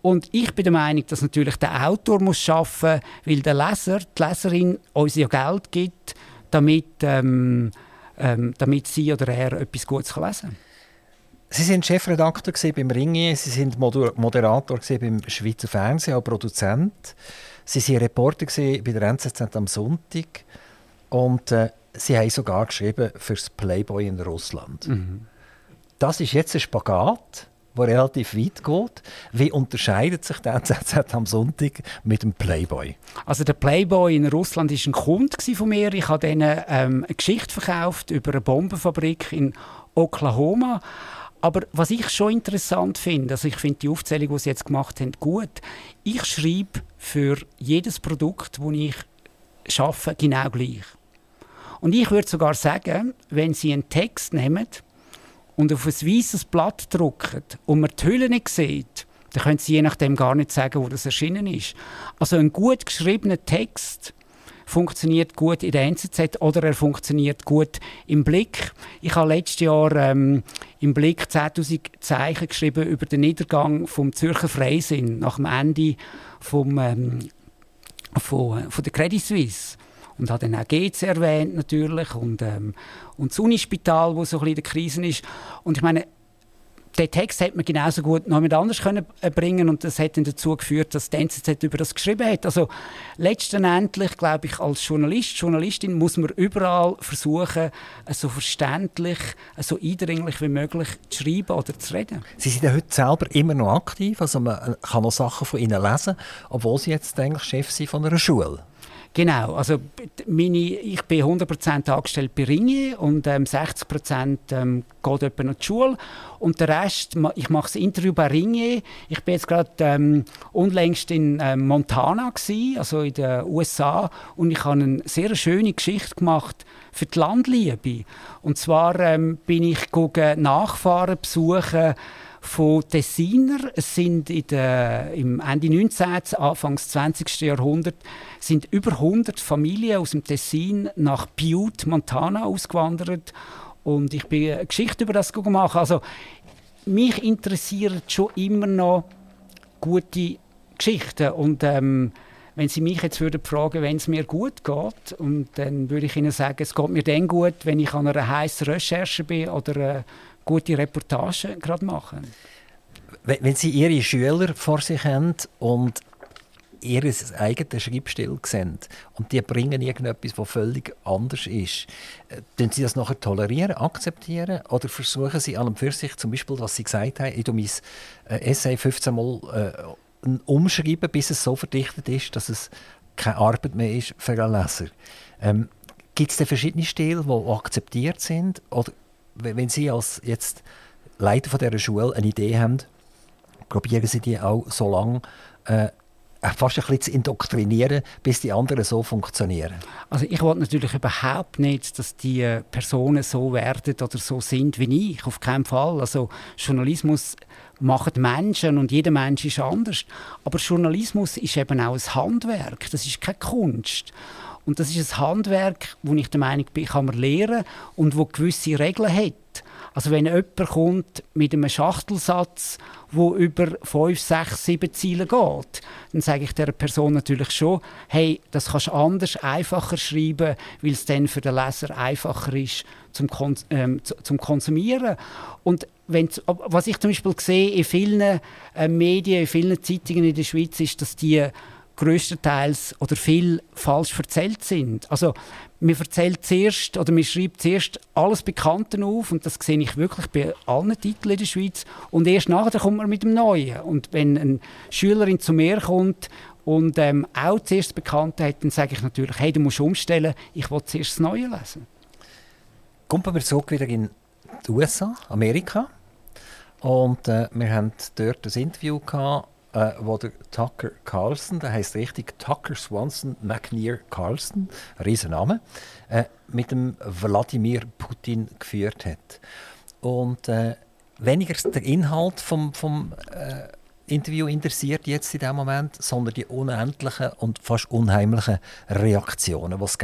Und ich bin der Meinung, dass natürlich der Autor muss arbeiten muss, weil der Leser, die Leserin uns ja Geld gibt, damit ähm, ähm, damit sie oder er etwas Gutes lesen kann. Sie sind Chefredakteur beim Ringier, Sie sind Moderator beim Schweizer Fernsehen, auch Produzent. Sie waren Reporter bei der NZZ am Sonntag und äh, Sie haben sogar geschrieben für das Playboy in Russland. Mhm. Das ist jetzt ein Spagat der relativ weit geht. Wie unterscheidet sich der NZZ am Sonntag mit dem Playboy? Also der Playboy in Russland war ein Kunde von mir. Ich habe ihnen ähm, eine Geschichte verkauft über eine Bombenfabrik in Oklahoma. Aber was ich schon interessant finde, also ich finde die Aufzählung, die Sie jetzt gemacht haben, gut. Ich schreibe für jedes Produkt, das ich schaffe, genau gleich. Und ich würde sogar sagen, wenn Sie einen Text nehmen, und auf ein weißes Blatt drucken und man die Hülle nicht sieht, dann können Sie je nachdem gar nicht sagen, wo das erschienen ist. Also ein gut geschriebener Text funktioniert gut in der NZZ oder er funktioniert gut im Blick. Ich habe letztes Jahr ähm, im Blick 10.000 Zeichen geschrieben über den Niedergang vom Zürcher Freisinn nach dem Ende vom, ähm, von, von der Credit Suisse und hat dann auch GZ erwähnt natürlich und, ähm, und das Unispital, wo so ein bisschen in der Krise ist. Und ich meine, den Text hätte man genauso gut noch mit anders können äh, bringen und das hat dann dazu geführt, dass die NZZ über das geschrieben hat. Also letztendlich, glaube ich, als Journalist, Journalistin muss man überall versuchen, äh, so verständlich, äh, so eindringlich wie möglich zu schreiben oder zu reden. Sie sind ja heute selber immer noch aktiv, also man kann noch Sachen von Ihnen lesen, obwohl Sie jetzt eigentlich Chef sind von einer Schule. Genau, also meine, ich bin 100% angestellt bei Ringier und ähm, 60% ähm, geht etwa noch die Schule. Und der Rest, ich mache das Interview bei Ringier. Ich bin jetzt gerade ähm, unlängst in ähm, Montana gewesen, also in den USA und ich habe eine sehr schöne Geschichte gemacht für die Landliebe. Und zwar ähm, bin ich Nachfahren besuchen von Tessiner. Es sind in der, im Ende 19., Anfangs 20. Jahrhundert sind über 100 Familien aus dem Tessin nach Butte, Montana ausgewandert und ich bin eine Geschichte über das gemacht. Also mich interessieren schon immer noch gute Geschichten und ähm, wenn Sie mich jetzt würden fragen, wenn es mir gut geht, und dann würde ich Ihnen sagen, es geht mir dann gut, wenn ich an einer heißen Recherche bin oder eine gute Reportage gerade machen. Wenn Sie Ihre Schüler vor sich haben und ihr eigenes Schreibstil sehen und die bringen irgendetwas, das völlig anders ist, äh, tun Sie das nachher tolerieren, akzeptieren oder versuchen Sie an und für sich zum Beispiel, was Sie gesagt haben, ich mein äh, Essay 15 Mal äh, umschreiben, bis es so verdichtet ist, dass es keine Arbeit mehr ist für einen Leser. Ähm, Gibt es verschiedene Stile, die akzeptiert sind oder wenn Sie als jetzt Leiter von dieser Schule eine Idee haben, probieren Sie die auch so lange äh, fast ein bisschen zu indoktrinieren, bis die anderen so funktionieren? Also ich wollte natürlich überhaupt nicht, dass die Personen so werden oder so sind wie ich. Auf keinen Fall. Also Journalismus machen Menschen und jeder Mensch ist anders. Aber Journalismus ist eben auch ein Handwerk. Das ist keine Kunst. Und das ist ein Handwerk, wo ich der Meinung bin, kann man lernen und wo gewisse Regeln hat. Also wenn jemand kommt mit einem Schachtelsatz, wo über fünf, sechs, sieben Ziele geht, dann sage ich der Person natürlich schon, hey, das kannst du anders, einfacher schreiben, weil es dann für den Leser einfacher ist zum, Kon ähm, zum Konsumieren. Und wenn's, was ich zum Beispiel sehe in vielen äh, Medien, in vielen Zeitungen in der Schweiz, ist, dass die größtenteils oder viel falsch erzählt sind. Also man erzählt zuerst oder man schreibt zuerst alles Bekannte auf und das sehe ich wirklich bei allen Titeln in der Schweiz und erst nachher kommt man mit dem Neuen. Und wenn eine Schülerin zu mir kommt und ähm, auch zuerst Bekannte hat, dann sage ich natürlich, hey, du musst umstellen, ich will zuerst das Neue lesen. Kommen wir zurück wieder in die USA, Amerika. Und äh, wir haben dort ein Interview gehabt, äh, wo der Tucker Carlson, der heißt richtig Tucker Swanson McNear Carlson, Riesenname, äh, mit dem Wladimir Putin geführt hat. Und äh, weniger der Inhalt vom, vom äh, Interview interessiert jetzt in dem Moment, sondern die unendlichen und fast unheimlichen Reaktionen, die es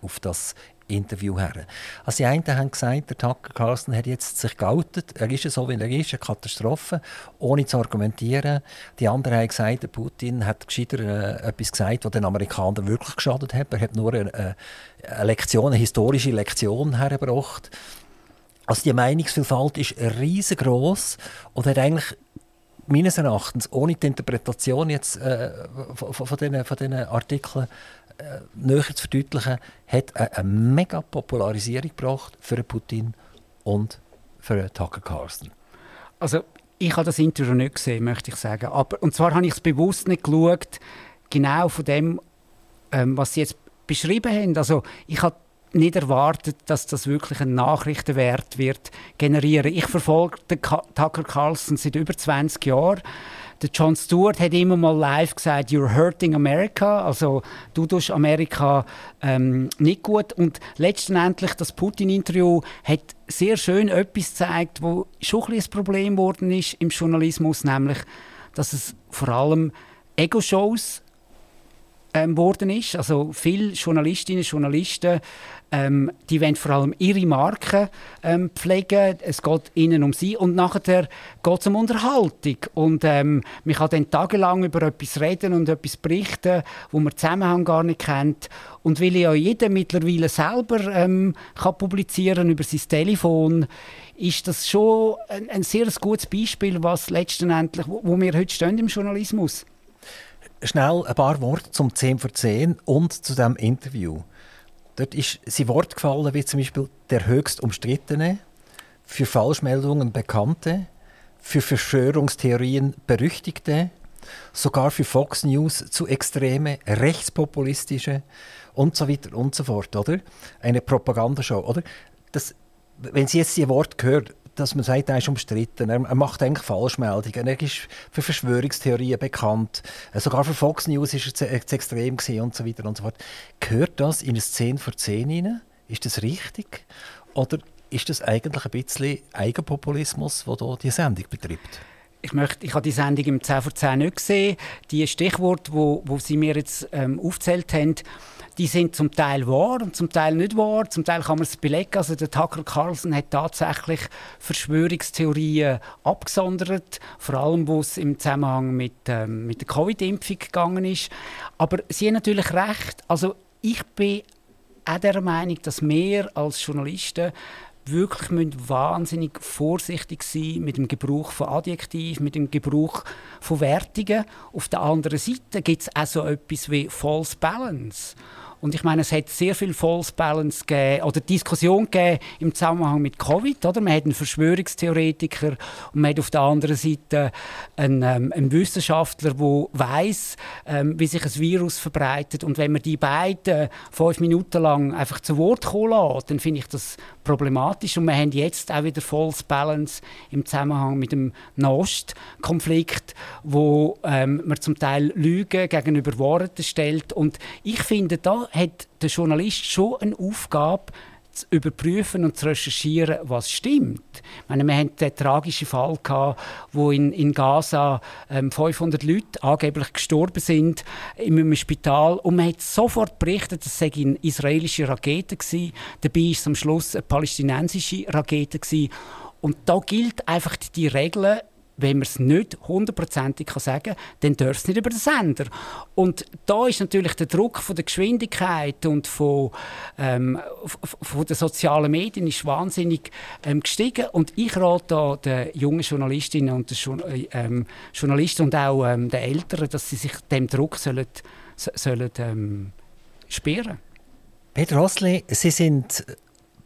auf das Interview her. Also die einen haben gesagt, der Tucker Carlson hat jetzt sich geoutet, er ist so, wie er ist, eine Katastrophe, ohne zu argumentieren. Die anderen haben gesagt, der Putin hat gescheiter äh, etwas gesagt, was den Amerikanern wirklich geschadet hat. Er hat nur eine, eine Lektion, eine historische Lektion hergebracht. Also die Meinungsvielfalt ist riesengroß und hat eigentlich meines Erachtens ohne die Interpretation jetzt äh, von, von, von diesen Artikeln äh, näher zu verdeutlichen, hat eine, eine mega Popularisierung gebracht für Putin und für Tucker Carlson. Also ich habe das Interview nicht gesehen, möchte ich sagen. Aber, und zwar habe ich es bewusst nicht geschaut, genau von dem, ähm, was Sie jetzt beschrieben haben. Also ich habe nicht erwartet, dass das wirklich einen Nachrichtenwert wird generieren. Ich verfolge den Tucker Carlson seit über 20 Jahren. Der Jon Stewart hat immer mal live gesagt, "You're hurting America", also du tust Amerika ähm, nicht gut. Und letztendlich das Putin-Interview hat sehr schön etwas gezeigt, wo schon ein, ein Problem geworden ist im Journalismus, nämlich, dass es vor allem Ego-Shows ähm, worden ist. Also viele Journalistinnen und Journalisten, ähm, die wollen vor allem ihre Marken ähm, pflegen. Es geht ihnen um sie und nachher geht es um Unterhaltung. Und ähm, man kann dann tagelang über etwas reden und etwas berichten, wo man Zusammenhang gar nicht kennt. Und weil ja jeder mittlerweile selber ähm, kann publizieren über sein Telefon, ist das schon ein, ein sehr gutes Beispiel, was letztendlich, wo, wo wir heute stehen im Journalismus stehen schnell ein paar Worte zum 10 vor 10 und zu dem Interview. Dort ist sie Wort gefallen wie zum Beispiel der höchst umstrittene, für Falschmeldungen bekannte, für Verschwörungstheorien berüchtigte, sogar für Fox News zu extreme, rechtspopulistische und so weiter und so fort, oder? Eine Propagandashow, oder? Das, wenn Sie jetzt die Wort hören, dass man sagt, er ist umstritten. Er, macht eigentlich Falschmeldungen. Er ist für Verschwörungstheorien bekannt. Äh, sogar für Fox News ist er zu, äh, extrem und so weiter und so fort. Gehört das in eine 10 vor 10 hinein? Ist das richtig? Oder ist das eigentlich ein bisschen Eigenpopulismus, der hier die Sendung betreibt? Ich, möchte, ich habe die Sendung im 10 vor 10 nicht gesehen. Die Stichworte, wo, wo Sie mir jetzt ähm, aufgezählt haben, die sind zum Teil wahr und zum Teil nicht wahr. Zum Teil kann man es belegen. Also der Tucker Carlson hat tatsächlich Verschwörungstheorien abgesondert, vor allem wo es im Zusammenhang mit, ähm, mit der Covid-Impfung gegangen ist. Aber Sie haben natürlich recht. Also ich bin auch der Meinung, dass wir als Journalisten wirklich wahnsinnig vorsichtig sein mit dem Gebrauch von Adjektiven, mit dem Gebrauch von Wertungen. Auf der anderen Seite gibt es auch so etwas wie False Balance. Und ich meine, es hat sehr viel False Balance gegeben, oder Diskussion gegeben im Zusammenhang mit Covid. Oder? Man hat einen Verschwörungstheoretiker und man hat auf der anderen Seite einen, ähm, einen Wissenschaftler, der weiß, ähm, wie sich ein Virus verbreitet. Und wenn man die beiden fünf Minuten lang einfach zu Wort kommen lässt, dann finde ich das problematisch. Und wir haben jetzt auch wieder False Balance im Zusammenhang mit dem Nost-Konflikt, wo ähm, man zum Teil Lügen gegenüber Worten stellt. Und ich finde, da hat der Journalist schon eine Aufgabe, zu überprüfen und zu recherchieren, was stimmt. Ich meine, wir hatten den tragischen Fall, gehabt, wo in, in Gaza ähm, 500 Leute angeblich gestorben sind in einem Spital und man hat sofort berichtet, es sei eine israelische Rakete gewesen. Dabei war es am Schluss eine palästinensische Rakete gewesen. Und da gilt einfach die Regel, wenn man es nicht hundertprozentig sagen kann, dann darf es nicht über den Sender. Und da ist natürlich der Druck von der Geschwindigkeit und von, ähm, von den sozialen Medien ist wahnsinnig ähm, gestiegen. Und ich rate da den jungen Journalistinnen und äh, ähm, Journalisten und auch ähm, den Eltern, dass sie sich dem Druck sollen, sollen ähm, sperren. Peter Hosli, Sie sind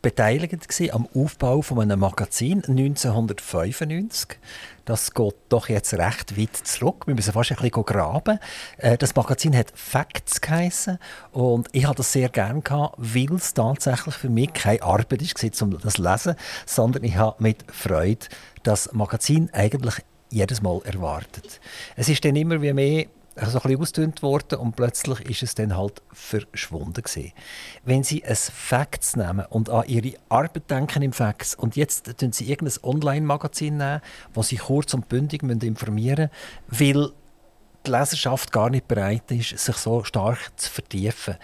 beteiligt am Aufbau von einem Magazin 1995. Das geht doch jetzt recht weit zurück. Wir müssen fast ein bisschen graben. Äh, das Magazin hat Facts geheissen und ich hatte das sehr gerne weil es tatsächlich für mich keine Arbeit war, um das zu lesen, sondern ich habe mit Freude das Magazin eigentlich jedes Mal erwartet. Es ist dann immer wie mehr so ein bisschen ausgedünnt worden und plötzlich ist es dann halt verschwunden gewesen. Wenn Sie ein Facts nehmen und an Ihre Arbeit denken im Facts und jetzt tun Sie irgendein Online-Magazin nehmen, wo Sie kurz und bündig informieren müssen, weil die Leserschaft gar nicht bereit ist, sich so stark zu vertiefen.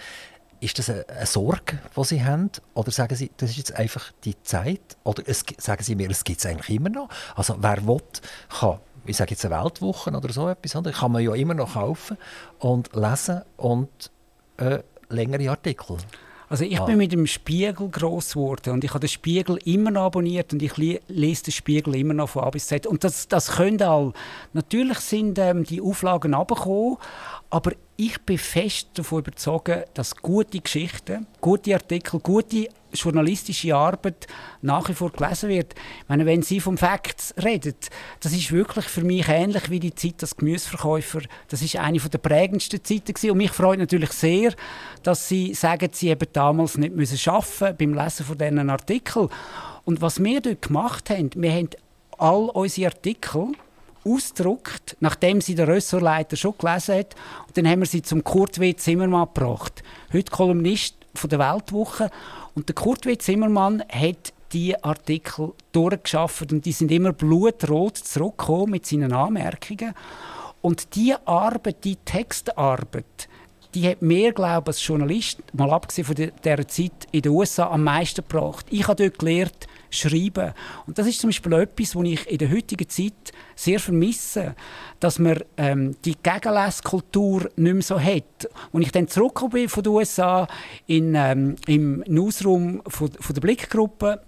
Ist das eine, Sorge, die Sie haben? Oder sagen Sie, das ist jetzt einfach die Zeit? Oder es, sagen Sie mir, es gibt es eigentlich immer noch? Also wer will, kann ich sage jetzt eine Weltwoche oder so etwas, kann man ja immer noch kaufen und lesen und äh, längere Artikel. Also ich ah. bin mit dem Spiegel groß geworden und ich habe den Spiegel immer noch abonniert und ich lese den Spiegel immer noch von A bis Z. Und das, das können all. Natürlich sind ähm, die Auflagen abgekommen, aber ich bin fest davon überzeugt, dass gute Geschichten, gute Artikel, gute journalistische Arbeit nach wie vor gelesen wird. Ich meine, wenn Sie vom Facts reden, das ist wirklich für mich ähnlich wie die Zeit als Gemüseverkäufer. Das ist eine der prägendsten Zeiten gewesen. und mich freut natürlich sehr, dass Sie sagen, Sie haben damals nicht müssen arbeiten beim Lesen von diesen Artikeln. Und was wir dort gemacht haben, wir haben all unsere Artikel ausgedruckt, nachdem sie der Ressortleiter schon gelesen hat. Und dann haben wir sie zum Kurt W. Zimmermann gebracht. Heute Kolumnist von der Weltwoche. Und der Kurt W. Zimmermann hat die Artikel durchgeschafft und die sind immer blutrot zurückgekommen mit seinen Anmerkungen. Und die Arbeit, die Textarbeit, die hat mir, glaube ich, als Journalist, mal abgesehen von dieser Zeit in den USA, am meisten gebracht. Ich habe dort gelernt, schreiben. Und das ist zum Beispiel etwas, was ich in der heutigen Zeit sehr vermisse, dass man ähm, die Gegenleskultur nicht mehr so hat. Und ich dann zurückgekommen bin von den USA in, ähm, im Newsroom von, von der Blickgruppe,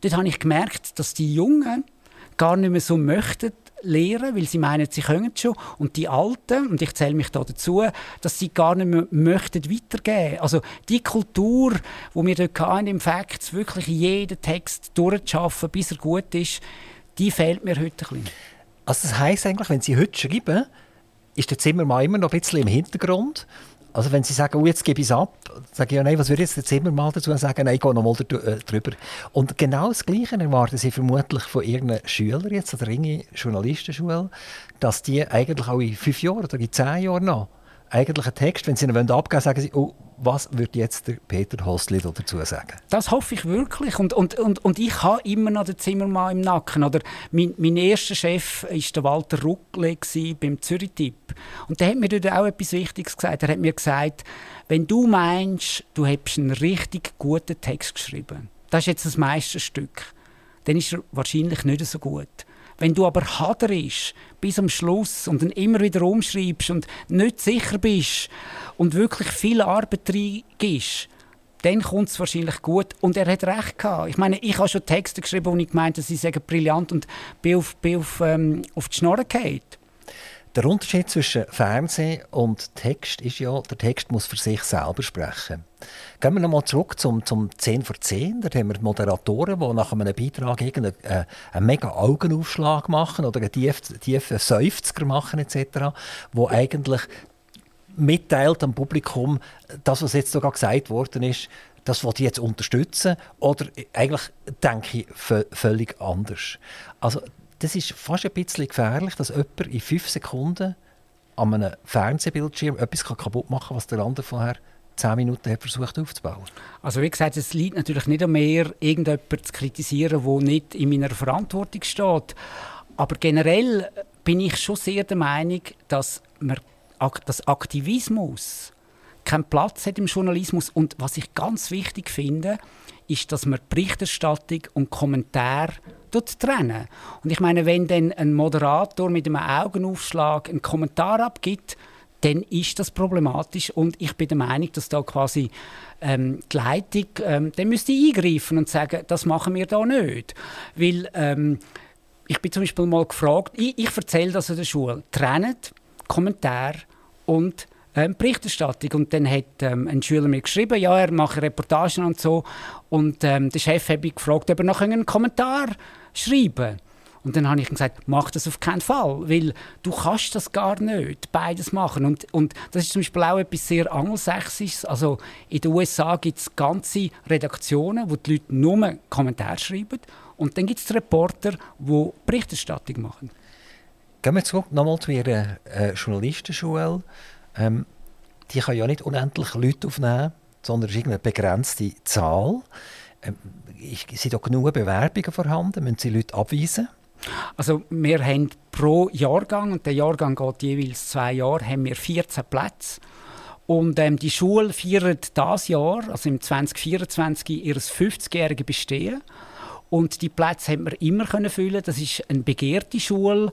dort habe ich gemerkt, dass die Jungen gar nicht mehr so möchten, lehren, weil sie meinen, sie können schon. Und die Alten, und ich zähle mich da dazu, dass sie gar nicht mehr möchten weitergeben. Also die Kultur, wo wir dort hatten, im Facts wirklich jeden Text durchzuschaffen, bis er gut ist, die fehlt mir heute ein bisschen. Also das heisst eigentlich, wenn Sie heute schreiben, ist der Zimmermann immer noch ein bisschen im Hintergrund also wenn Sie sagen, oh, jetzt gebe ich es ab, sage ich ja, nein, was würde jetzt der Zimmermann dazu sagen? Nein, ich gehe nochmal äh, drüber. Und genau das Gleiche erwarten Sie vermutlich von irgendeinem Schüler jetzt, oder irgendeiner Journalistenschule, dass die eigentlich auch in fünf Jahren oder in zehn Jahren noch eigentlich einen Text, wenn Sie ihn abgeben wollen, sagen Sie, oh, was würde jetzt der Peter Hosli dazu sagen? Das hoffe ich wirklich. Und, und, und, und ich habe immer noch den Zimmermann im Nacken. Oder mein, mein erster Chef war Walter Ruckle beim Zürich-Tipp. Und der hat mir dort auch etwas Wichtiges gesagt. Er hat mir gesagt, wenn du meinst, du hättest einen richtig guten Text geschrieben, das ist jetzt das Meisterstück, dann ist er wahrscheinlich nicht so gut. Wenn du aber haderst bis am Schluss und dann immer wieder umschreibst und nicht sicher bist und wirklich viel Arbeit reingibst, dann kommt es wahrscheinlich gut. Und er hat recht gehabt. Ich meine, ich habe schon Texte geschrieben, wo ich gemeint habe, sie sagen brillant und bin auf, bin auf, ähm, auf die Schnorre gefallen. Der Unterschied zwischen Fernsehen und Text ist ja, der Text muss für sich selber sprechen. Gehen wir nochmal zurück zum, zum 10 vor 10. Da haben wir Moderatoren, die nach einem Beitrag irgendeinen äh, einen mega Augenaufschlag machen oder einen tiefen tief Seufzer machen etc., wo eigentlich mitteilt am Publikum, das, was jetzt sogar gesagt worden ist, das will ich jetzt unterstützen oder eigentlich denke ich völlig anders. Also das ist fast ein bisschen gefährlich, dass jemand in fünf Sekunden an einem Fernsehbildschirm etwas kaputt machen kann, was der andere vorher zehn Minuten hat versucht aufzubauen. Also wie gesagt, es liegt natürlich nicht an mir, irgendjemanden zu kritisieren, der nicht in meiner Verantwortung steht. Aber generell bin ich schon sehr der Meinung, dass man dass Aktivismus keinen Platz hat im Journalismus. Und was ich ganz wichtig finde, ist, dass man Berichterstattung und Kommentar trennen. Und ich meine, wenn dann ein Moderator mit einem Augenaufschlag einen Kommentar abgibt, dann ist das problematisch und ich bin der Meinung, dass da quasi ähm, die Leitung ähm, dann müsste eingreifen und sagen, das machen wir da nicht, weil ähm, ich bin zum Beispiel mal gefragt, ich, ich erzähle das in der Schule, trennt Kommentar und ähm, Berichterstattung. Und dann hat ähm, ein Schüler mir geschrieben, ja, er mache Reportagen und so. Und ähm, der Chef hat mich gefragt, ob er noch einen Kommentar schreiben und dann habe ich gesagt, mach das auf keinen Fall, weil du kannst das gar nicht, beides machen. Und, und das ist zum Beispiel auch etwas sehr Angelsächsisches. Also in den USA gibt es ganze Redaktionen, wo die Leute nur Kommentare schreiben und dann gibt es Reporter, die Berichterstattung machen. Gehen wir zurück nochmal zu Ihrer äh, Journalistenschule. Ähm, die kann ja nicht unendlich Leute aufnehmen, sondern es ist eine begrenzte Zahl. Ähm, sind da genug Bewerbungen vorhanden? Müssen Sie Leute abweisen? Also wir haben pro Jahrgang, und der Jahrgang geht jeweils zwei Jahre, haben wir 14 Plätze. Und ähm, die Schule feiert dieses Jahr, also im 2024, ihr 50-jähriges Bestehen. Und die Plätze haben wir immer können füllen. Das ist eine begehrte Schule.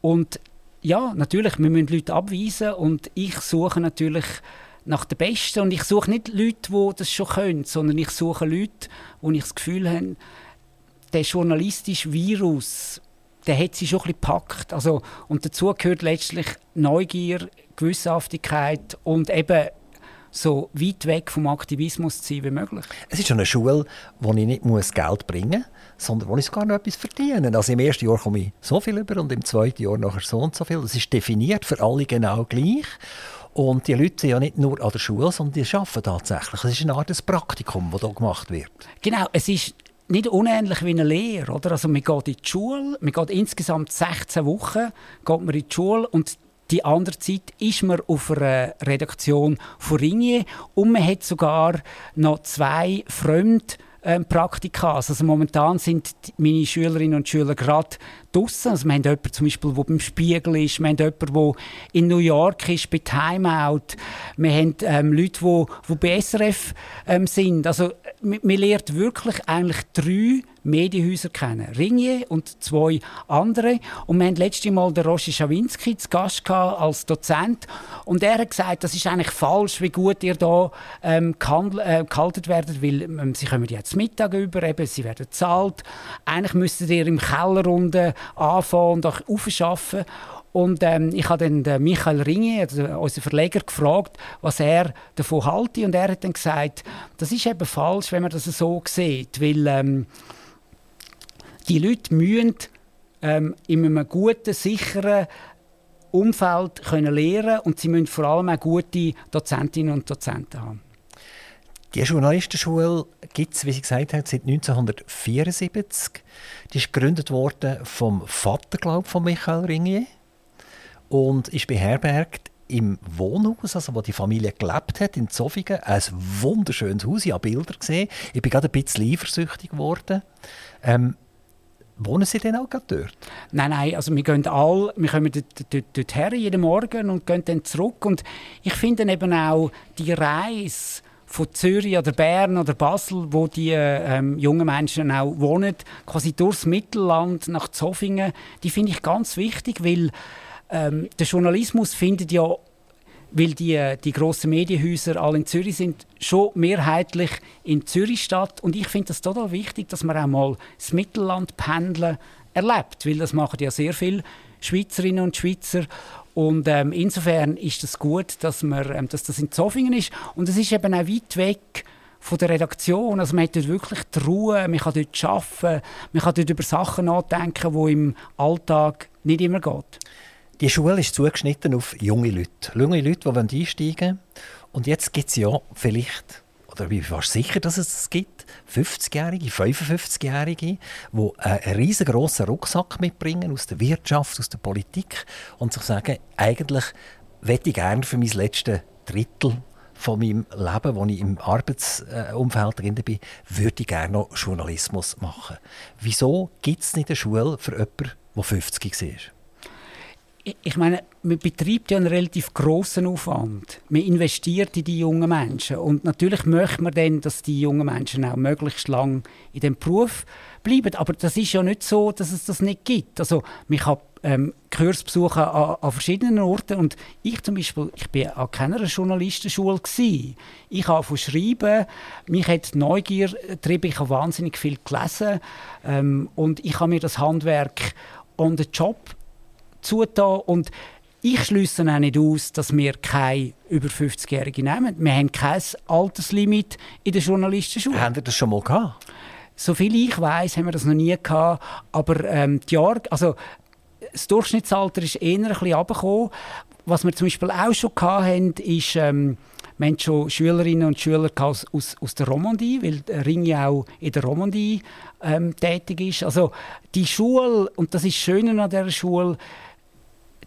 Und ja, natürlich, wir müssen Leute abweisen. Und ich suche natürlich nach den Besten. Und ich suche nicht Leute, die das schon können, sondern ich suche Leute, wo ich das Gefühl habe, der journalistische Virus, der hat sie schon ein bisschen gepackt. Also, und dazu gehört letztlich Neugier, Gewissenhaftigkeit und eben so weit weg vom Aktivismus zu sein wie möglich. Es ist schon eine Schule, wo ich nicht muss Geld bringen muss, sondern wo ich sogar noch etwas verdiene. Also im ersten Jahr komme ich so viel über und im zweiten Jahr nachher so und so viel. Das ist definiert für alle genau gleich. Und die Leute sind ja nicht nur an der Schule, sondern die arbeiten tatsächlich. Es ist eine Art Praktikum, das hier gemacht wird. Genau, es ist nicht unähnlich wie eine Lehre. Oder? Also man geht in die Schule, man geht insgesamt 16 Wochen geht man in die Schule und die andere Zeit ist man auf einer Redaktion von Ringier und man hat sogar noch zwei Fremd ähm, Praktika. Also momentan sind meine Schülerinnen und Schüler gerade draußen. Also wir haben jemanden zum Beispiel, der beim Spiegel ist, wir haben jemanden, der in New York ist, bei Timeout. Wir haben ähm, Leute, die, die bei SRF ähm, sind. Also man lernt wirklich eigentlich drei Medienhäuser kennen. Ringier und zwei andere. Und wir hatten letztes Mal den Roger Schawinski zu Gast als Dozent. Und er hat gesagt, das ist eigentlich falsch, wie gut ihr hier ähm, äh, gehalten werdet, weil ähm, sie kommen jetzt Mittag über, eben, sie werden bezahlt. Eigentlich müsstet ihr im Keller unten anfangen und auch aufschaffen. Und ähm, ich habe dann den Michael Ringe, also unseren Verleger, gefragt, was er davon halte. Und er hat dann gesagt, das ist eben falsch, wenn man das so sieht, weil ähm, die Leute müssen ähm, in einem guten, sicheren Umfeld können lernen und sie müssen vor allem auch gute Dozentinnen und Dozenten haben. Die Journalistenschule gibt es, wie Sie gesagt haben, seit 1974. Die ist gegründet worden vom Vater, glaube von Michael Ringier und ist beherbergt im Wohnhaus, also wo die Familie gelebt hat, in Zofingen. Ein wunderschönes Haus, ich habe Bilder gesehen. Ich bin gerade ein bisschen eifersüchtig geworden. Ähm, Wohnen Sie denn auch gerade dort? Nein, nein, also wir gehen alle, wir kommen dort, dort, dort her jeden Morgen und gehen dann zurück. Und ich finde eben auch die Reise von Zürich oder Bern oder Basel, wo die ähm, jungen Menschen auch wohnen, quasi durchs Mittelland nach Zofingen, die finde ich ganz wichtig, weil ähm, der Journalismus findet ja weil die, die grossen Medienhäuser alle in Zürich sind, schon mehrheitlich in Zürich statt. Und ich finde das total wichtig, dass man auch mal das Mittelland pendeln erlebt, weil das machen ja sehr viele Schweizerinnen und Schweizer. Und ähm, insofern ist es das gut, dass, man, ähm, dass das in Zofingen ist. Und es ist eben auch weit weg von der Redaktion. Also man hat dort wirklich die Ruhe, man kann dort arbeiten, man kann dort über Sachen nachdenken, die im Alltag nicht immer geht. Die Schule ist zugeschnitten auf junge Leute. Junge Leute, die einsteigen wollen. Und jetzt gibt es ja vielleicht, oder ich bin fast sicher, dass es es gibt, 50-Jährige, 55-Jährige, die einen riesengroßen Rucksack mitbringen aus der Wirtschaft, aus der Politik und sich sagen, eigentlich möchte ich gerne für mein letztes Drittel von meinem Leben, wo ich im Arbeitsumfeld drin bin, würde ich gerne noch Journalismus machen. Wieso gibt es nicht eine Schule für jemanden, der 50 ist? Ich meine, man betreibt ja einen relativ großen Aufwand. Man investiert in die jungen Menschen und natürlich möchte man dann, dass die jungen Menschen auch möglichst lang in dem Beruf bleiben. Aber das ist ja nicht so, dass es das nicht gibt. Also man kann ähm, Kurs besuchen an, an, verschiedenen Orten und ich zum Beispiel, ich bin an keiner Journalistenschule gewesen. Ich habe von Schreiben, mich hat Neugier getrieben, ich habe wahnsinnig viel gelesen ähm, und ich habe mir das Handwerk on the job zugetan und ich schließe auch nicht aus, dass wir keine über 50-Jährige nehmen. Wir haben kein Alterslimit in der Journalistenschule. Haben Sie das schon mal gehabt? Soviel ich weiß, haben wir das noch nie gehabt. Aber ähm, die Jahr, also das Durchschnittsalter ist eher ein bisschen runtergekommen. Was wir zum Beispiel auch schon hatten, ist, ähm, wir haben schon Schülerinnen und Schüler aus, aus, aus der Romandie, weil Ring ja auch in der Romandie ähm, tätig ist. Also die Schule, und das ist das Schöne an dieser Schule,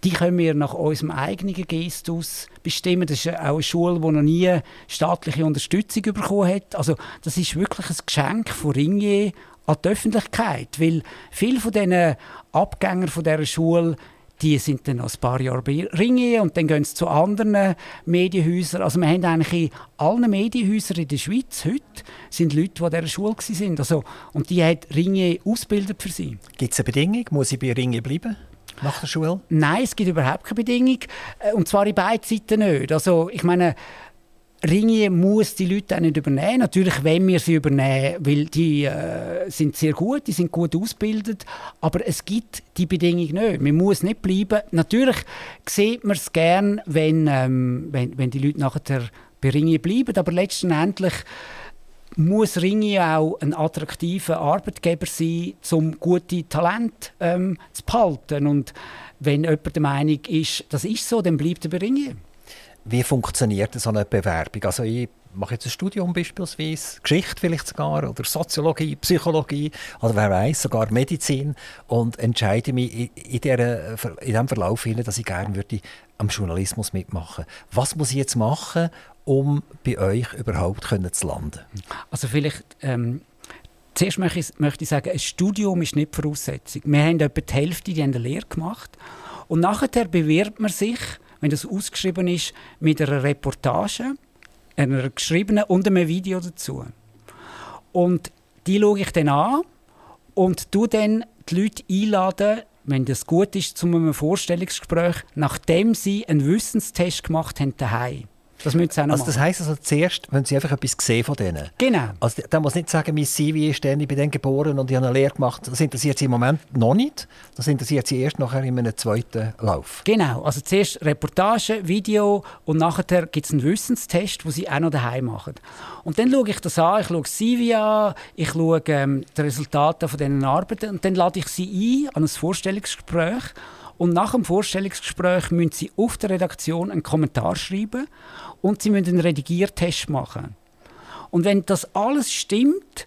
die können wir nach unserem eigenen Gestus bestimmen. Das ist auch eine Schule, die noch nie staatliche Unterstützung bekommen hat. Also das ist wirklich ein Geschenk von Ringier an die Öffentlichkeit, weil viele von diesen Abgängern von dieser Schule die sind dann noch ein paar Jahre bei Ringier und dann gehen sie zu anderen Medienhäusern. Also wir haben eigentlich in allen Medienhäusern in der Schweiz heute sind Leute, die an dieser Schule waren. Also, und die hat Ringier ausgebildet für sie. Gibt es eine Bedingung? Muss ich bei Ringier bleiben? Nach der Schule? Nein, es gibt überhaupt keine Bedingung. Äh, und zwar in beiden Seiten nicht. Also, ich meine, Ringier muss die Leute auch nicht übernehmen. Natürlich wenn wir sie übernehmen, weil die äh, sind sehr gut, die sind gut ausgebildet, aber es gibt die Bedingung nicht. Man muss nicht bleiben. Natürlich sieht man es gern, wenn, ähm, wenn, wenn die Leute nachher bei Ringier bleiben, aber letztendlich muss Ringi auch ein attraktiver Arbeitgeber sein, um gute Talente ähm, zu behalten. Und wenn jemand der Meinung ist, das ist so, dann bleibt er bei Ringi. Wie funktioniert so eine Bewerbung? Also ich mache jetzt ein Studium beispielsweise, Geschichte vielleicht sogar, oder Soziologie, Psychologie, oder wer weiß sogar Medizin und entscheide mich in, der, in diesem Verlauf, dass ich gerne würde am Journalismus mitmachen Was muss ich jetzt machen, um bei euch überhaupt zu landen? Also vielleicht... Ähm Zuerst möchte ich, möchte ich sagen, ein Studium ist nicht Voraussetzung. Wir haben etwa die Hälfte, die haben eine Lehre gemacht. Und nachher bewirbt man sich, wenn das ausgeschrieben ist, mit einer Reportage, einer geschriebenen und einem Video dazu. Und die schaue ich dann an und tu dann die Leute einladen, wenn das gut ist, zu einem Vorstellungsgespräch, nachdem sie einen Wissenstest gemacht haben daheim. Das müssen Sie auch noch also das heisst also zuerst, wenn Sie einfach etwas sehen von denen. Genau. Also da muss nicht sagen, mein CV ist dann, ich bin dann geboren und ich habe eine Lehre gemacht. Das interessiert Sie im Moment noch nicht. Das interessiert Sie erst nachher in einem zweiten Lauf. Genau. Also zuerst Reportage, Video und nachher gibt es einen Wissenstest, den Sie auch noch daheim machen. Und dann schaue ich das an, ich schaue das CV an, ich schaue ähm, die Resultate von diesen Arbeiten und dann lade ich Sie ein an ein Vorstellungsgespräch und nach dem Vorstellungsgespräch müssen Sie auf der Redaktion einen Kommentar schreiben und Sie müssen einen Redigiertest machen. Und wenn das alles stimmt,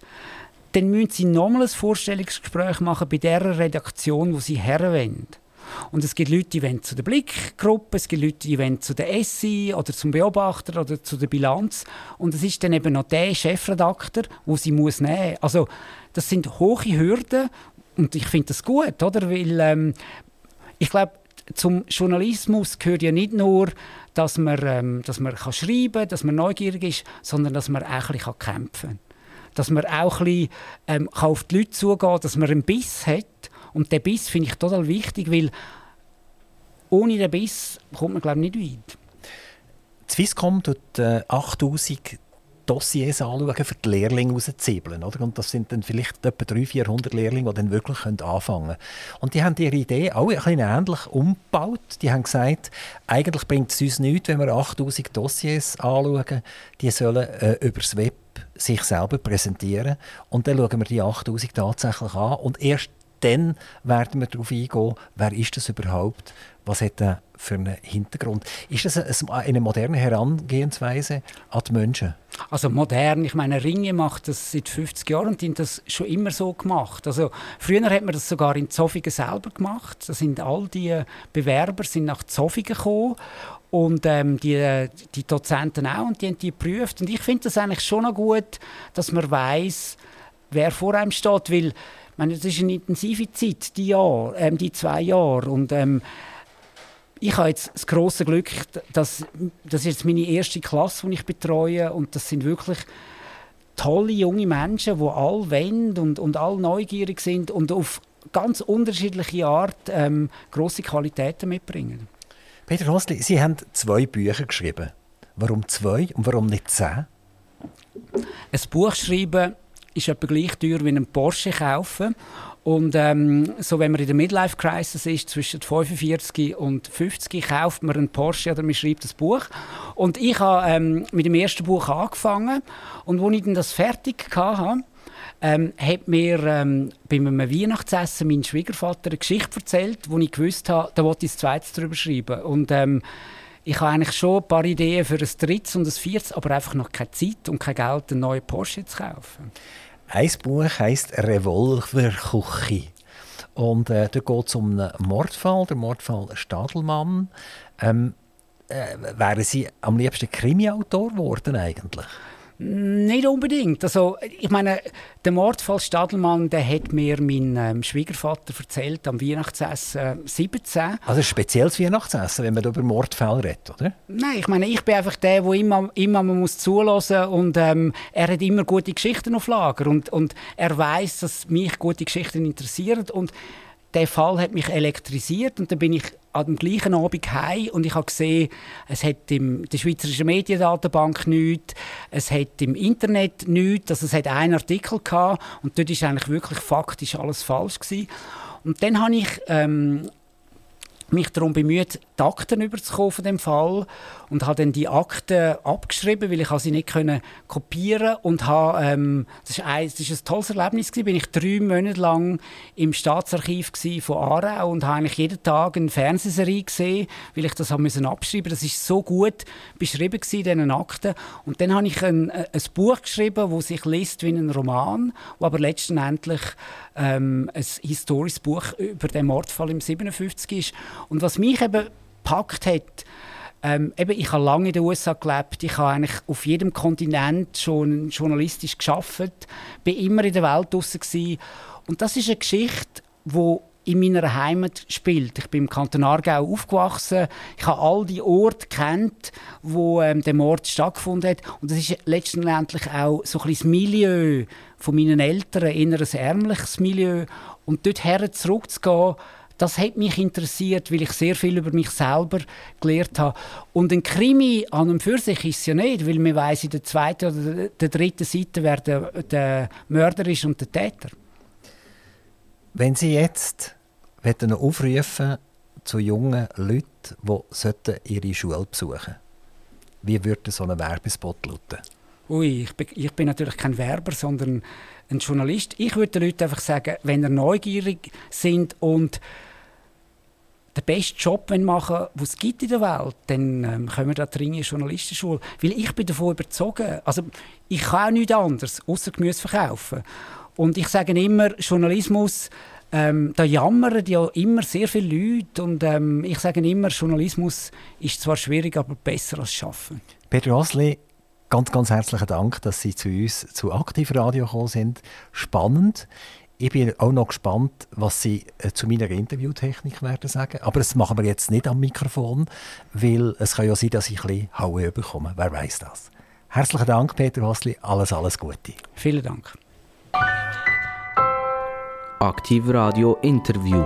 dann müssen Sie nochmal ein Vorstellungsgespräch machen bei der Redaktion, wo Sie herwenden. Und es gibt Leute, die wollen zu der Blickgruppe, es gibt Leute, die wollen zu der SI oder zum Beobachter oder zu der Bilanz. Und es ist dann eben noch der Chefredakteur, wo sie muss nehmen. Also das sind hohe Hürden und ich finde das gut, oder? Weil ähm, ich glaube, zum Journalismus gehört ja nicht nur, dass man, ähm, dass man kann schreiben kann, dass man neugierig ist, sondern dass man auch ein bisschen kämpfen kann. Dass man auch ein bisschen, ähm, auf die Leute zugehen kann, dass man einen Biss hat. Und den Biss finde ich total wichtig, weil ohne den Biss kommt man, glaube ich, nicht weit. Swisscom tut äh, 8000 Dossiers anschauen, für die Lehrlinge rauszuzwiebeln. Oder? Und das sind dann vielleicht etwa 300, 400 Lehrlinge, die dann wirklich anfangen können. Und die haben ihre Idee auch ein bisschen ähnlich umgebaut. Die haben gesagt, eigentlich bringt es uns nichts, wenn wir 8000 Dossiers anschauen. Die sollen äh, übers Web sich selber präsentieren. Und dann schauen wir die 8000 tatsächlich an. Und erst dann werden wir darauf eingehen, wer ist das überhaupt, was hat er für einen Hintergrund. Ist das eine moderne Herangehensweise an die Menschen? Also modern, ich meine, Ringe macht das seit 50 Jahren und die haben das schon immer so gemacht. Also früher hat man das sogar in Zofingen selber gemacht. Da sind all die Bewerber sind nach Zofingen gekommen und ähm, die, die Dozenten auch und die haben die geprüft. Und ich finde das eigentlich schon noch gut, dass man weiß, wer vor einem steht, weil meine, das ist eine intensive Zeit, die Jahr, ähm, die zwei Jahre und ähm, ich habe jetzt das große Glück, dass das ist jetzt meine erste Klasse, die ich betreue und das sind wirklich tolle junge Menschen, die alle wollen und, und alle neugierig sind und auf ganz unterschiedliche Art ähm, große Qualitäten mitbringen. Peter Rosli, Sie haben zwei Bücher geschrieben. Warum zwei und warum nicht zehn? Ein Buch schreiben ist etwa gleich teuer wie einen Porsche kaufen. Und ähm, so, wenn man in der Midlife Crisis ist, zwischen 45 und 50, kauft man einen Porsche oder man schreibt ein Buch. Und ich habe ähm, mit dem ersten Buch angefangen. Und als ich dann das fertig hatte, ähm, hat mir ähm, bei einem Weihnachtsessen mein Schwiegervater eine Geschichte erzählt, wo ich gewusst habe, da wollte ich das zweite darüber schreiben. Und ähm, ich habe eigentlich schon ein paar Ideen für ein drittes und ein viertes, aber einfach noch keine Zeit und kein Geld, einen neuen Porsche zu kaufen. Ein Buch heisst Revolverküche. Und äh, da geht es um einen Mordfall, der Mordfall Stadelmann. Ähm, äh, wären Sie am liebsten Krimi-Autor geworden eigentlich? Nicht unbedingt. Also, ich meine, der Mordfall Stadelmann, der hat mir mein ähm, Schwiegervater erzählt am Weihnachtsessen 17. Also ein spezielles Weihnachtsessen, wenn man über Mordfälle redet, oder? Nein, ich meine, ich bin einfach der, der immer, immer man muss zulassen und ähm, er hat immer gute Geschichten auf Lager und, und er weiß, dass mich gute Geschichten interessieren und der Fall hat mich elektrisiert und dann bin ich an dem gleichen Abend heim und ich habe gesehen, es hat in der Schweizerischen Mediendatenbank nichts, es hat im Internet nichts, also es hat einen Artikel gehabt und dort ist eigentlich wirklich faktisch alles falsch gewesen. Und dann habe ich ähm, mich darum bemüht, die Akten überzukommen von dem Fall und habe dann die Akten abgeschrieben, weil ich sie nicht können kopieren und habe, ähm, das ist ein, das ist ein tolles Erlebnis gewesen. Bin ich drei Monate lang im Staatsarchiv von Aarau und habe eigentlich jeden Tag eine Fernsehserie gesehen, weil ich das habe müssen abschreiben. Das ist so gut beschrieben gewesen, diesen Akten. Und dann habe ich ein, ein Buch geschrieben, das sich liest wie ein Roman, wo aber letztendlich ähm, ein historisches Buch über den Mordfall im 57 ist. Und was mich eben gepackt hat, ähm, eben, ich habe lange in den USA gelebt, ich habe eigentlich auf jedem Kontinent schon journalistisch geschafft, bin immer in der Welt draußen und das ist eine Geschichte, wo in meiner Heimat spielt. Ich bin im Kanton Aargau aufgewachsen. Ich habe all die Orte kennt, wo ähm, der Mord stattgefunden hat. Und das ist letztendlich auch so ein bisschen das Milieu von meinen Eltern, ein ärmliches Milieu. Und dort her zurückzugehen, das hat mich interessiert, weil ich sehr viel über mich selber gelernt habe. Und ein Krimi an und für sich ist es ja nicht, weil man weiß in der zweiten oder der dritten Seite, wer der, der Mörder ist und der Täter. Wenn Sie jetzt aufrufen zu jungen Leuten, die ihre Schule besuchen sollten, wie würde so ein Werbespot lauten? Ui, ich bin, ich bin natürlich kein Werber, sondern ein Journalist. Ich würde den Leuten einfach sagen, wenn ihr neugierig sind und den besten Job machen den es gibt in der Welt, dann ähm, können wir da drin in die Journalistenschule. Weil ich bin davon überzeugt, also ich kann auch nichts anderes, außer Gemüse verkaufen. Und ich sage immer, Journalismus, ähm, da jammern ja immer sehr viele Leute und ähm, ich sage immer, Journalismus ist zwar schwierig, aber besser als Schaffen. Peter Osli, ganz, ganz herzlichen Dank, dass Sie zu uns zu Aktivradio gekommen sind. Spannend. Ich bin auch noch gespannt, was Sie äh, zu meiner Interviewtechnik werden sagen. Aber das machen wir jetzt nicht am Mikrofon, weil es kann ja sein, dass ich ein bisschen Haue bekomme. Wer weiß das? Herzlichen Dank, Peter Hossli. Alles, alles Gute. Vielen Dank. Aktiv Radio Interview.